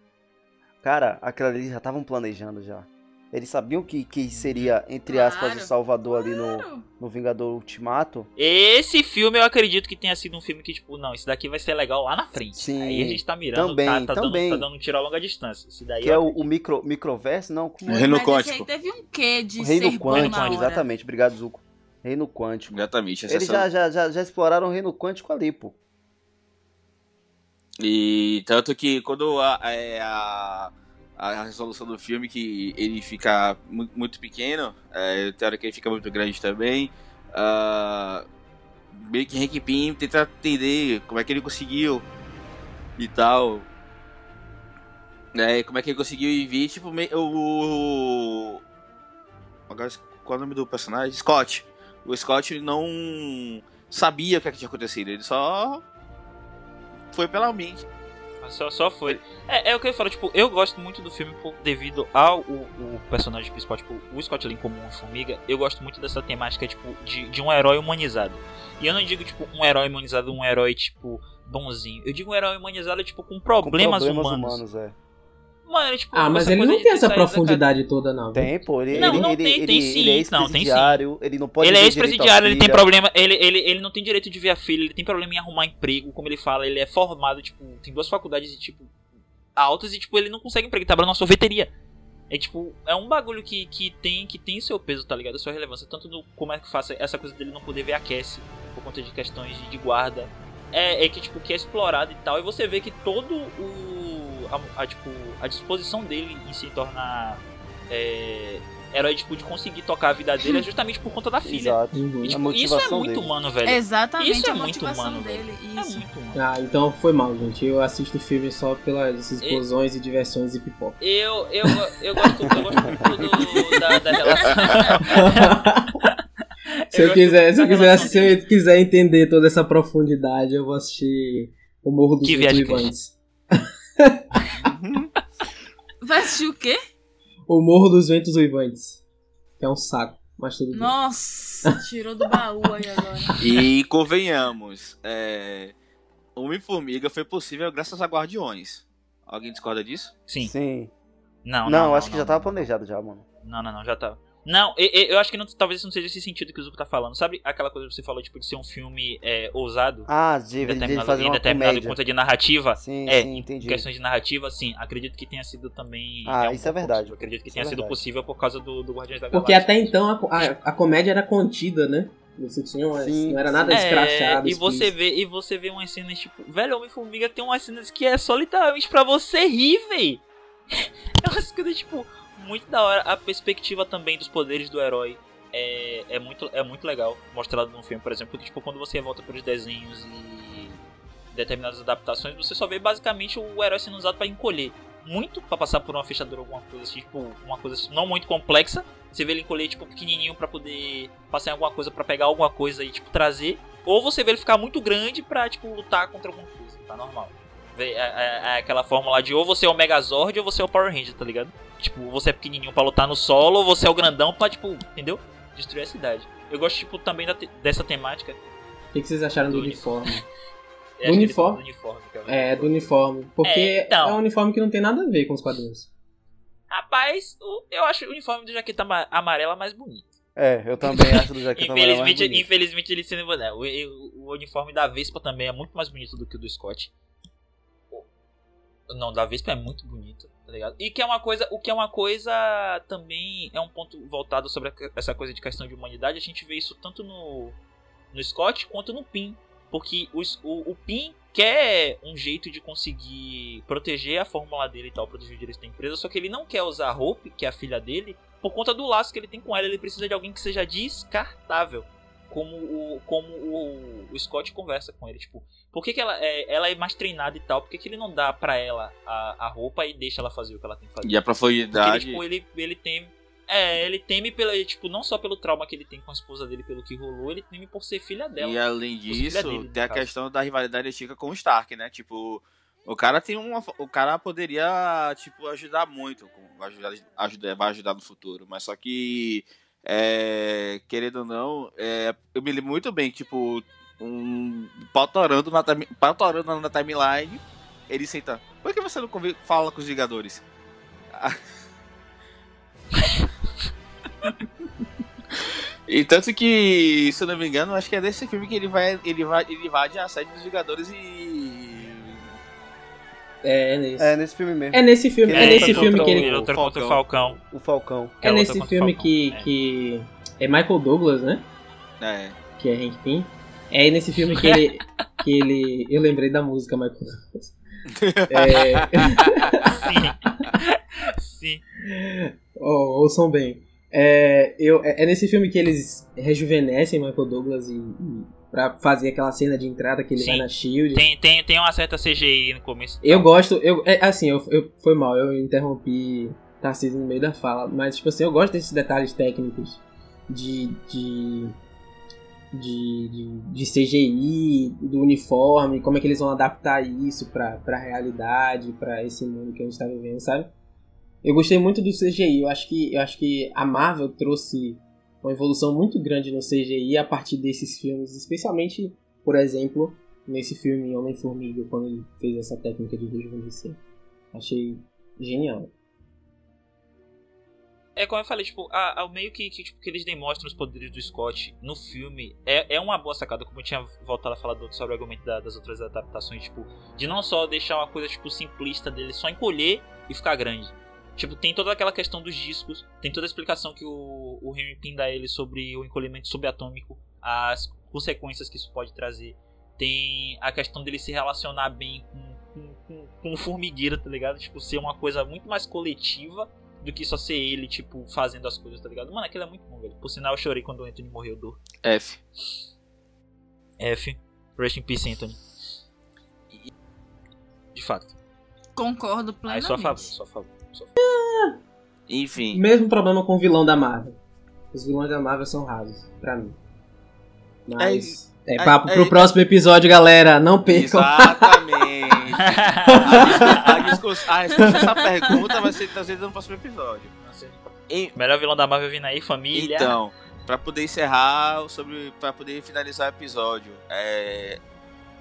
Cara, aquela ali já estavam planejando já. Eles sabiam que, que seria, entre aspas, Claro. o Salvador ali no, Claro. no Vingador Ultimato. Esse filme eu acredito que tenha sido um filme que, tipo, não, esse daqui vai ser legal lá na frente. Sim, Aí a gente tá mirando, também, tá, tá também. Dando, tá dando um tiro a longa distância. Esse daí Que é o, o micro, microverso, não? Como O é? reino Mas esse quântico. aí teve um quê de O reino ser bom quântico, na hora. exatamente. Obrigado, Zuko. Reino quântico. Exatamente. Eles é já, já, já, já exploraram o reino quântico ali, pô. E tanto que quando a, é, a, a resolução do filme que ele fica mu- muito pequeno, é, tem hora que ele fica muito grande também. ah, meio que Hank Pym tenta entender como é que ele conseguiu e tal. Né, como é que ele conseguiu e vir, tipo, o. Agora, qual é o nome do personagem? Scott. O Scott não sabia o que, é que tinha acontecido, ele só foi pela mente. Só, só foi. É, é o que eu falo, tipo, eu gosto muito do filme por, devido ao o, o personagem principal, tipo, o Scott Lang como uma formiga. Eu gosto muito dessa temática, tipo, de, de um herói humanizado. E eu não digo, tipo, um herói humanizado, um herói, tipo, bonzinho. Eu digo um herói humanizado, tipo, com Com problemas, humanos. é. Mano, tipo, Ah, mas essa ele não tem essa profundidade toda, não. Tem, pô. Ele, Não, ele, não ele, tem, ele, tem ele sim. é Não, tem sim. ex-presidiário, ele não pode Ele é ex-presidiário, ele tem problema. Ele, ele, ele não tem direito de ver a filha, ele tem problema em arrumar emprego, como ele fala, ele é formado, tipo, tem duas faculdades tipo, altas e, tipo, ele não consegue emprego, ele trabalha numa sorveteria. É tipo, é um bagulho que, que tem que tem seu peso, tá ligado? A sua relevância. Tanto no como é que faça essa coisa dele não poder ver a Cassie por conta de questões de, de guarda. É, é que, tipo, que é explorado e tal. E você vê que todo o. A, a, tipo, a disposição dele em se tornar. É, herói, tipo, de conseguir tocar a vida dele é justamente por conta da [laughs] filha. Exato. Uhum. E, tipo, isso é muito dele. humano, velho. Exatamente Isso é a muito motivação humano, velho. dele. É Isso. muito humano. Ah, então foi mal, gente. Eu assisto o filme só pelas explosões e diversões e pipoca. Eu, eu, eu, gosto, eu gosto muito da, da relação. [laughs] se eu, gosto quiser, se eu da quiser, relação se eu quiser entender toda essa profundidade, eu vou assistir O Morro dos Que Uivantes. Vai assistir o quê? O Morro dos Ventos Uivantes. Que é um saco, mas tudo bem. Nossa, [laughs] tirou do baú aí agora. E convenhamos, é, Homem-Formiga foi possível graças a Guardiões. Alguém discorda disso? Sim. Sim. Não, Não, não, acho que já não. tava planejado já, mano. Não, não, não, já tá. Não, eu, acho que não, talvez não seja esse sentido que o Zuko tá falando. Sabe aquela coisa que você falou, tipo, de ser um filme é, ousado? Ah, de, em de determinado, fazer em uma determinado comédia. conta de narrativa. Sim, É, sim, em entendi. questões de narrativa, sim. Acredito que tenha sido também. Ah, um isso é verdade. possível. Acredito que Isso tenha é sido possível por causa do, do Guardiões da Porque Galáxia. até então a, a, a comédia era contida, né? Você tinha umas, Sim, não era nada É, escrachado. e você vê e você vê umas cenas tipo, velho, Homem-Formiga tem umas cenas que é só literalmente pra você rir, véi. [laughs] É umas coisas tipo muito da hora, a perspectiva também dos poderes do herói é, é muito é muito legal mostrado no filme, por exemplo, porque tipo quando você volta pelos desenhos e determinadas adaptações, você só vê basicamente o herói sendo usado pra encolher. Muito pra passar por uma fechadura alguma coisa assim, tipo, uma coisa não muito complexa. Você vê ele encolher tipo pequenininho pra poder passar em alguma coisa pra pegar alguma coisa e tipo trazer, ou você vê ele ficar muito grande pra tipo lutar contra alguma coisa, tá normal. É, é- é aquela fórmula de ou você é o Megazord ou você é o Power Ranger, tá ligado? Tipo, você é pequenininho pra lutar no solo, ou você é o grandão pra tipo, entendeu? Destruir a cidade. Eu gosto tipo também da te- dessa temática. O que, que vocês acharam do Do uniforme? [laughs] Que ele uniforme? do uniforme. É, do uniforme. Porque É, então. é um uniforme que não tem nada a ver com os quadrinhos. Rapaz, eu acho o uniforme do Jaqueta ama- Amarela mais bonito. É, eu também acho do Jaqueta Amarela mais Infelizmente, bonito. infelizmente ele sendo. né, O, o- o uniforme da Vespa também é muito mais bonito do que o do Scott. Não, da Vespa é muito bonito, tá ligado? E que é uma coisa. O que é uma coisa também. É um ponto voltado sobre essa coisa de questão de humanidade. A gente vê isso tanto no. No Scott quanto no Pin. Porque o, o Pin quer um jeito de conseguir proteger a fórmula dele e tal, proteger o direito da empresa, só que ele não quer usar a Hope, que é a filha dele, por conta do laço que ele tem com ela. Ele precisa de alguém que seja descartável. Como o, como o, o Scott conversa com ele. Tipo, por que, que ela, é, ela é mais treinada e tal? Por que, que ele não dá pra ela a, a roupa e deixa ela fazer o que ela tem que fazer? E a Porque ele, profundidade. tipo, ele, ele teme. É, ele teme pela, tipo, não só pelo trauma que ele tem com a esposa dele, pelo que rolou, ele teme por ser filha dela. E além disso, dele, tem a caso. questão da rivalidade antiga com o Stark, né? Tipo, o cara tem uma. O cara poderia, tipo, ajudar muito. com- Ajudar, ajudar, vai ajudar no futuro. Mas só que. É, querendo ou não, é, eu me lembro muito bem, tipo, um pau torando na, time- pau torando na timeline, ele senta. Por que você não fala com os Vingadores? [laughs] E tanto que, se eu não me engano, acho que é desse filme que ele vai. Ele vai. Ele invade a sede dos Vingadores e. É, é nesse. É, nesse filme mesmo. É nesse filme, Ele é nesse filme que ele. Ele luta contra o Falcão. O Falcão. É luta nesse filme que, é. que é Michael Douglas, né? É. Que é Hank Pym. É nesse filme que ele. [laughs] que ele. Eu lembrei da música Michael Douglas. [laughs] É, Sim. Sim. oh, ouçam bem. É, eu, é é nesse filme que eles rejuvenescem Michael Douglas e, e pra fazer aquela cena de entrada que ele Sim. vai na Shield. Tem, tem, tem uma certa CGI no começo. Eu gosto, eu, é, assim, eu, eu, foi mal, eu interrompi Tarcísio no meio da fala, mas, tipo assim, eu gosto desses detalhes técnicos de, de, de, de, de CGI, do uniforme, como é que eles vão adaptar isso pra, pra realidade, pra esse mundo que a gente tá vivendo, sabe? Eu gostei muito do CGI, eu acho que, eu acho que a Marvel trouxe uma evolução muito grande no CGI a partir desses filmes, especialmente, por exemplo, nesse filme Homem-Formiga, quando ele fez essa técnica de rejuvenescer. Achei genial. É como eu falei, tipo, a, a- meio que, que, tipo, que eles demonstram os poderes do Scott no filme é, é uma boa sacada, como eu tinha voltado a falar do, sobre o argumento da- das outras adaptações, tipo, de não só deixar uma coisa, tipo, simplista dele só encolher e ficar grande. Tipo, tem toda aquela questão dos discos, tem toda a explicação que o, o Henry Pym dá a ele sobre o encolhimento subatômico, as consequências que isso pode trazer. Tem a questão dele se relacionar bem com, com, com, com o formigueiro, tá ligado? Tipo, ser uma coisa muito mais coletiva do que só ser ele, tipo, fazendo as coisas, tá ligado? Mano, aquilo é muito bom, velho. Por sinal, eu chorei quando o Anthony morreu do F. F. Rest in peace, Anthony. De fato. Concordo Aí plenamente. só a favor, só a favor. Enfim. Mesmo problema com o vilão da Marvel. Os vilões da Marvel são rasos, pra mim. Mas. É, é- papo é- pro próximo episódio, galera. Não percam. Exatamente. a, [laughs] a, discuss- a resposta dessa pergunta vai ser trazida no próximo episódio. Em- Melhor vilão da Marvel vindo aí, família. Então, pra poder encerrar, sobre, pra poder finalizar o episódio, é,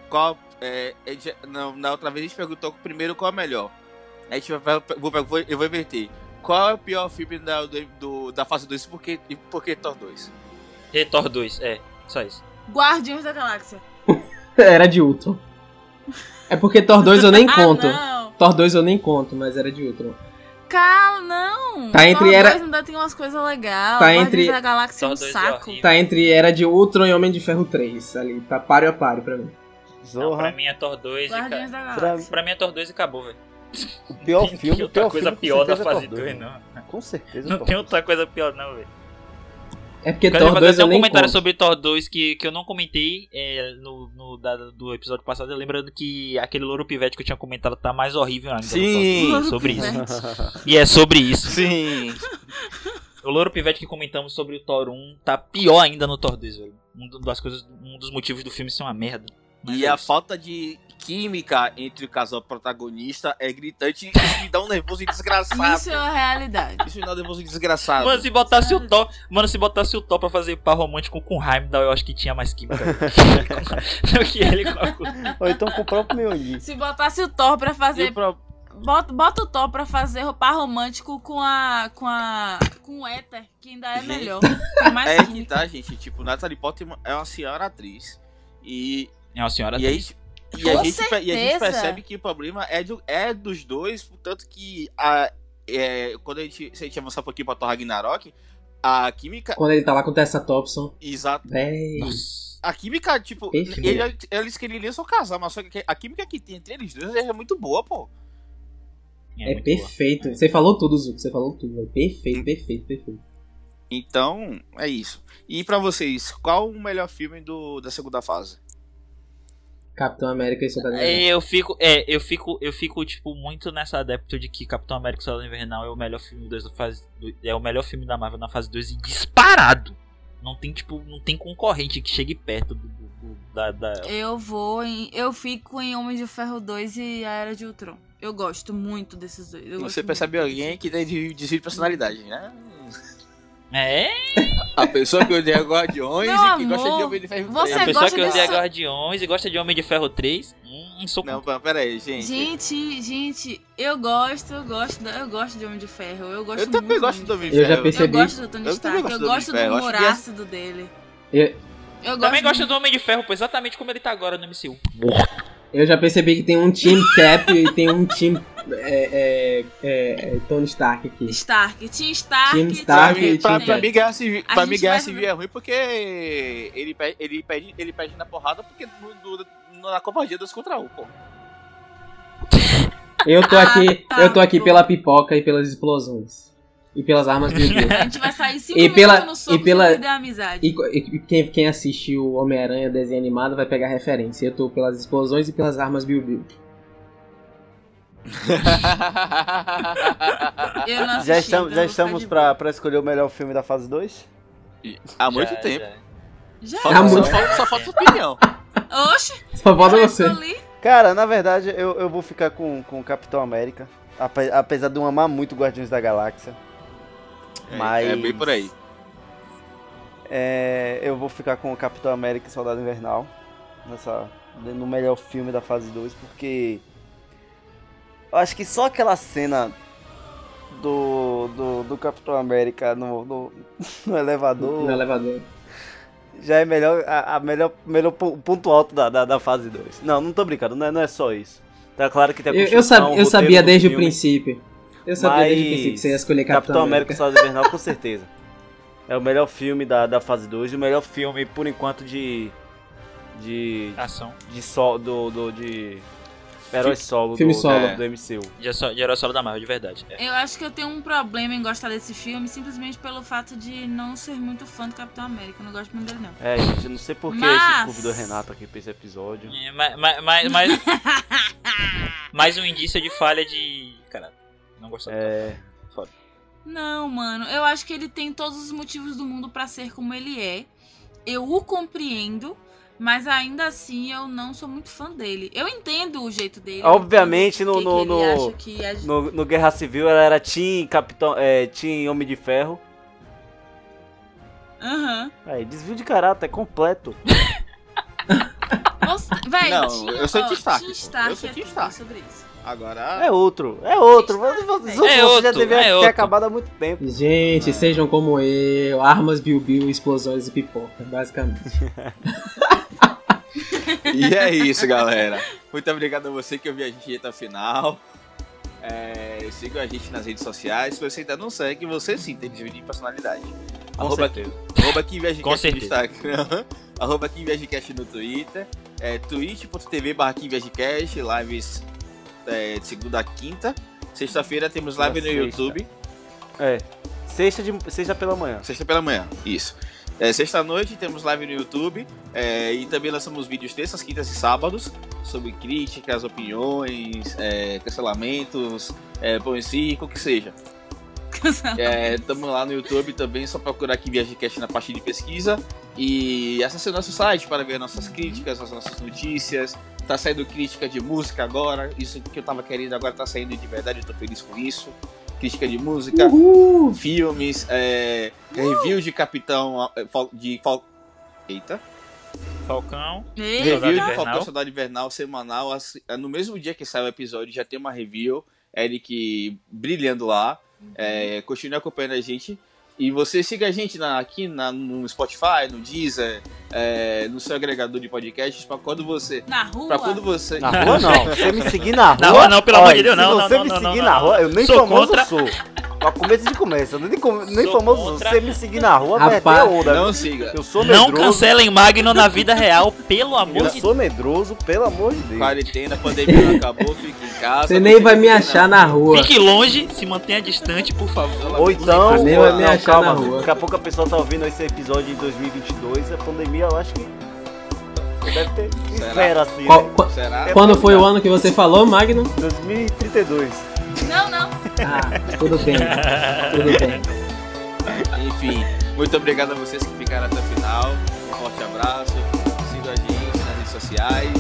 qual, é, gente- na, na outra vez a gente perguntou primeiro qual é o melhor. A gente vai, vou, vou- eu vou inverter. Qual é o pior filme da, do, do- da fase 2 e por que, e por que Thor 2? E Thor 2, é, só isso. Guardiões da Galáxia. [laughs] Era de Ultron. É porque Thor 2 eu nem conto. Ah. Thor 2 eu nem conto, mas era de Ultron. Cara, não. Tá entre Thor era- 2 ainda tem umas coisas legais. Tá Guardiões entre- da Galáxia é um Thor 2 é saco. horrível. Tá entre Era de Ultron e Homem de Ferro 3. Ali, tá páreo a páreo pra mim. Não, Zorra. pra mim é Thor 2 e Guardiões ca... da Pra- Galáxia. Pra mim é Thor 2 e acabou, velho. O pior Tem filme, o outra pior coisa filme, pior da é fase Thor 2, né? não. Com certeza. Não Thor tem 2. outra coisa pior, não, velho. É porque Quero Thor fazer 2 até eu um comentário conto. sobre Thor 2 que, que eu não comentei é, no, no da- do episódio passado. Lembrando que aquele louro pivete que eu tinha comentado tá mais horrível ainda. Sim. Thor 2. Sobre isso. E é sobre isso. Sim. O louro pivete que comentamos sobre o Thor 1 tá pior ainda no Thor 2, velho. Um das coisas, um dos motivos do filme ser uma merda. Mas E é a isso. falta de química entre o casal protagonista é gritante e me dá um nervoso [laughs] desgraçado. Isso é uma realidade. Isso me dá um nervoso desgraçado. Mano, se botasse o Thor, mano, se botasse o Thor pra fazer par romântico com o Heimdall, eu acho que tinha mais química do que ele com [laughs] a Ou então com o próprio Mjolnir. Se botasse o Thor pra E fazer pro- bota, bota o Thor pra fazer par romântico com a. com a. com o Éter, que ainda é Gente, melhor. É que tá, gente. Tipo, Natalie Portman é uma senhora atriz. E, É uma senhora e, aí, atriz. e, Com a gente, e a gente percebe que o problema é, do, é dos dois, portanto que a, é, quando a gente, se a gente avançar um pouquinho pra Thor Ragnarok, a química. Quando ele tá lá com o Tessa Thompson. Exato. A química, tipo, Perfeito. ele, eles queriam só casar, mas só que a química que tem entre eles dois é muito boa, pô. É, boa. perfeito. Você falou tudo, Zuko. Você falou tudo. véi. Perfeito, perfeito, perfeito. Então, é isso. E pra vocês, qual o melhor filme do, da segunda fase? Capitão América e Soldado É, Invernal. eu fico, é, eu fico, eu fico tipo muito nessa adepto de que Capitão América e Soldado Invernal é o melhor filme da fase, do- é o melhor filme da Marvel na fase 2 e disparado. Não tem tipo, não tem concorrente que chegue perto do, do- do- da, da Eu vou em. Eu fico em Homem de Ferro 2 e a Era de Ultron. Eu gosto muito desses dois. eu Você percebe muito alguém que tem de- desvio de personalidade, né? É, A pessoa que odeia Guardiões Meu e que gosta de amor, Homem de Ferro você a 3. pessoa gosta que odeia desse- Guardiões e gosta de Homem de Ferro 3, hum, sou Não, pera- aí, gente. Gente, gente, eu gosto, eu gosto, eu gosto de Homem de Ferro. Eu gosto eu também gosto de do Homem de de Eu já Ferro. percebi. Eu gosto do Tony Stark, eu gosto do Ferro, humor é- ácido dele. Eu, Eu gosto Também gosto do Homem de Ferro, pô, exatamente como ele tá agora no MCU. eu já percebi que tem um Team Cap e tem um Team é, é, é, é, Tony Stark aqui. Stark, Team Stark. Team Pra Stark mim, e pra, pra mim, Guerra Civil, pra mim, Guerra vai- Civil é ruim porque ele pede, ele pede, ele pede na porrada porque no, no- na covardia dos contra um, pô. Eu tô Ah, aqui, tá eu tô aqui pela pipoca e pelas explosões. E pelas armas do [laughs] Deus. A gente vai sair cinco E minutos pela- no soco e pela- a amizade. E, e quem, quem assistiu o Homem-Aranha desenho animado vai pegar referência. Eu tô pelas explosões e pelas armas Bill Bill. [laughs] Eu não assisti, Já estamos, então já estamos pra, pra escolher o melhor filme da fase 2? Há muito Já, tempo. já. Já. Falta- Há só, muito- falta, só falta opinião. Oxe, Só falta você. escolhi. Cara, na verdade, eu, eu vou ficar com, com o Capitão América. ape- Apesar de eu amar muito Guardiões da Galáxia. É, Mas- é bem por aí. É, eu vou ficar com o Capitão América e Soldado Invernal. Nessa, no melhor filme da fase 2, porque. Eu acho que só aquela cena do, do, do Capitão América no, no, [laughs] no elevador No elevador. já é melhor, a, a melhor, melhor po- ponto alto da, da, da fase 2. Não, não tô brincando, não é, não é só isso. Tá claro que tem a Eu, eu, sab- eu sabia desde o filme. princípio. Eu sabia desde o princípio que você ia escolher Capitão, Capitão, América América. e Soldado Invernal, com certeza. É o melhor filme da, da fase 2 e o melhor filme, por enquanto, de. De. Ação. De sol. Do. do de. Herói solo filme do, solo. do, do MCU. De, herói- de herói solo da Marvel, de verdade. É. Eu acho que eu tenho um problema em gostar desse filme simplesmente pelo fato de não ser muito fã do Capitão América. Eu não gosto muito dele, não. É, gente, eu não sei por que Mas- esse convidou Renato aqui pra esse episódio. É, mas, mas, mas, mas- [laughs] mais um indício de falha de. Caralho, não gostou do É. Foda. Não, mano. Eu acho que ele tem todos os motivos do mundo pra ser como ele é. Eu o compreendo, mas ainda assim eu não sou muito fã dele. Eu entendo o jeito dele. Obviamente, no- que no- no- acha que a- No, no Guerra Civil ela era Team Capitão. É, Team Homem de Ferro. Aham. Aí, desvio de caráter completo. [laughs] Você- Véi, Não, tinha- eu sou ó, Team Stark, Eu sou é sobre isso. Agora. É outro, é outro. Você, você, É você já outro, deveria é ter outro. acabado há muito tempo. Gente, sejam como eu. Armas Bill, explosões e pipoca, basicamente. [laughs] E é isso, galera. Muito obrigado a você que ouviu a gente até o final. É, siga a gente nas redes sociais. Se você ainda não segue, você sim tem desvio de personalidade. Com Arroba, certeza. arroba aqui Com no. Instagram. [laughs] arroba aqui no Twitter. É, twitch.tv barra Cast, lives é, de segunda a quinta. Sexta-feira temos live no Sexta. YouTube. É. Sexta, de, sexta pela manhã. Sexta pela manhã, isso. É, Sexta-noite temos live no YouTube é, e também lançamos vídeos terças, quintas e sábados sobre críticas, opiniões, é, cancelamentos, é, pão em circo, o que seja. Estamos lá no YouTube também, só procurar aqui ViagemCast na parte de pesquisa e acesse o nosso site para ver nossas críticas, as nossas notícias. Tá saindo crítica de música agora, isso que eu tava querendo agora tá saindo de verdade, eu tô feliz com isso. Crítica de música, Uhul! filmes, é, review de Capitão é, de Fal... Eita. Falcão. Eita. Review de. Falcão Soldado Invernal semanal, assim, é, no mesmo dia que sai o episódio já tem uma review. Eric brilhando lá. É, continue acompanhando a gente. E você siga a gente na- aqui na- no Spotify, no Deezer, é, no seu agregador de podcasts, para quando você. Na rua. Pra quando você. Na rua não. [laughs] Você me seguir na rua. Na rua não, pelo amor de Deus, se não, não, você não, me não, seguir não, na não. rua, eu nem Sou famoso contra. sou. Pra começo de começa. Eu nem, com- nem Sou famoso sou. contra. Se você me seguir na rua, vai Rapaz, ter onda. Não siga. Eu sou Não medroso. cancelem Magno na vida real, pelo amor Eu de sou medroso, pelo amor de Deus. Quarentena, pandemia não acabou, fique casa. Você nem vai me achar na rua. Fique longe, se mantenha distante, por favor. Ou então, Nem vai me achar calma, na rua. daqui a pouco a pessoa tá ouvindo esse episódio em 2022, a pandemia eu acho que deve ter Será? espera assim, Qual- né? qual- Será? quando foi o ano que você falou, Magno? 2032. Não, não. Ah, tudo bem. Tudo bem. Enfim, muito obrigado a vocês que ficaram até o final. Um forte abraço. Sigam a gente nas redes sociais.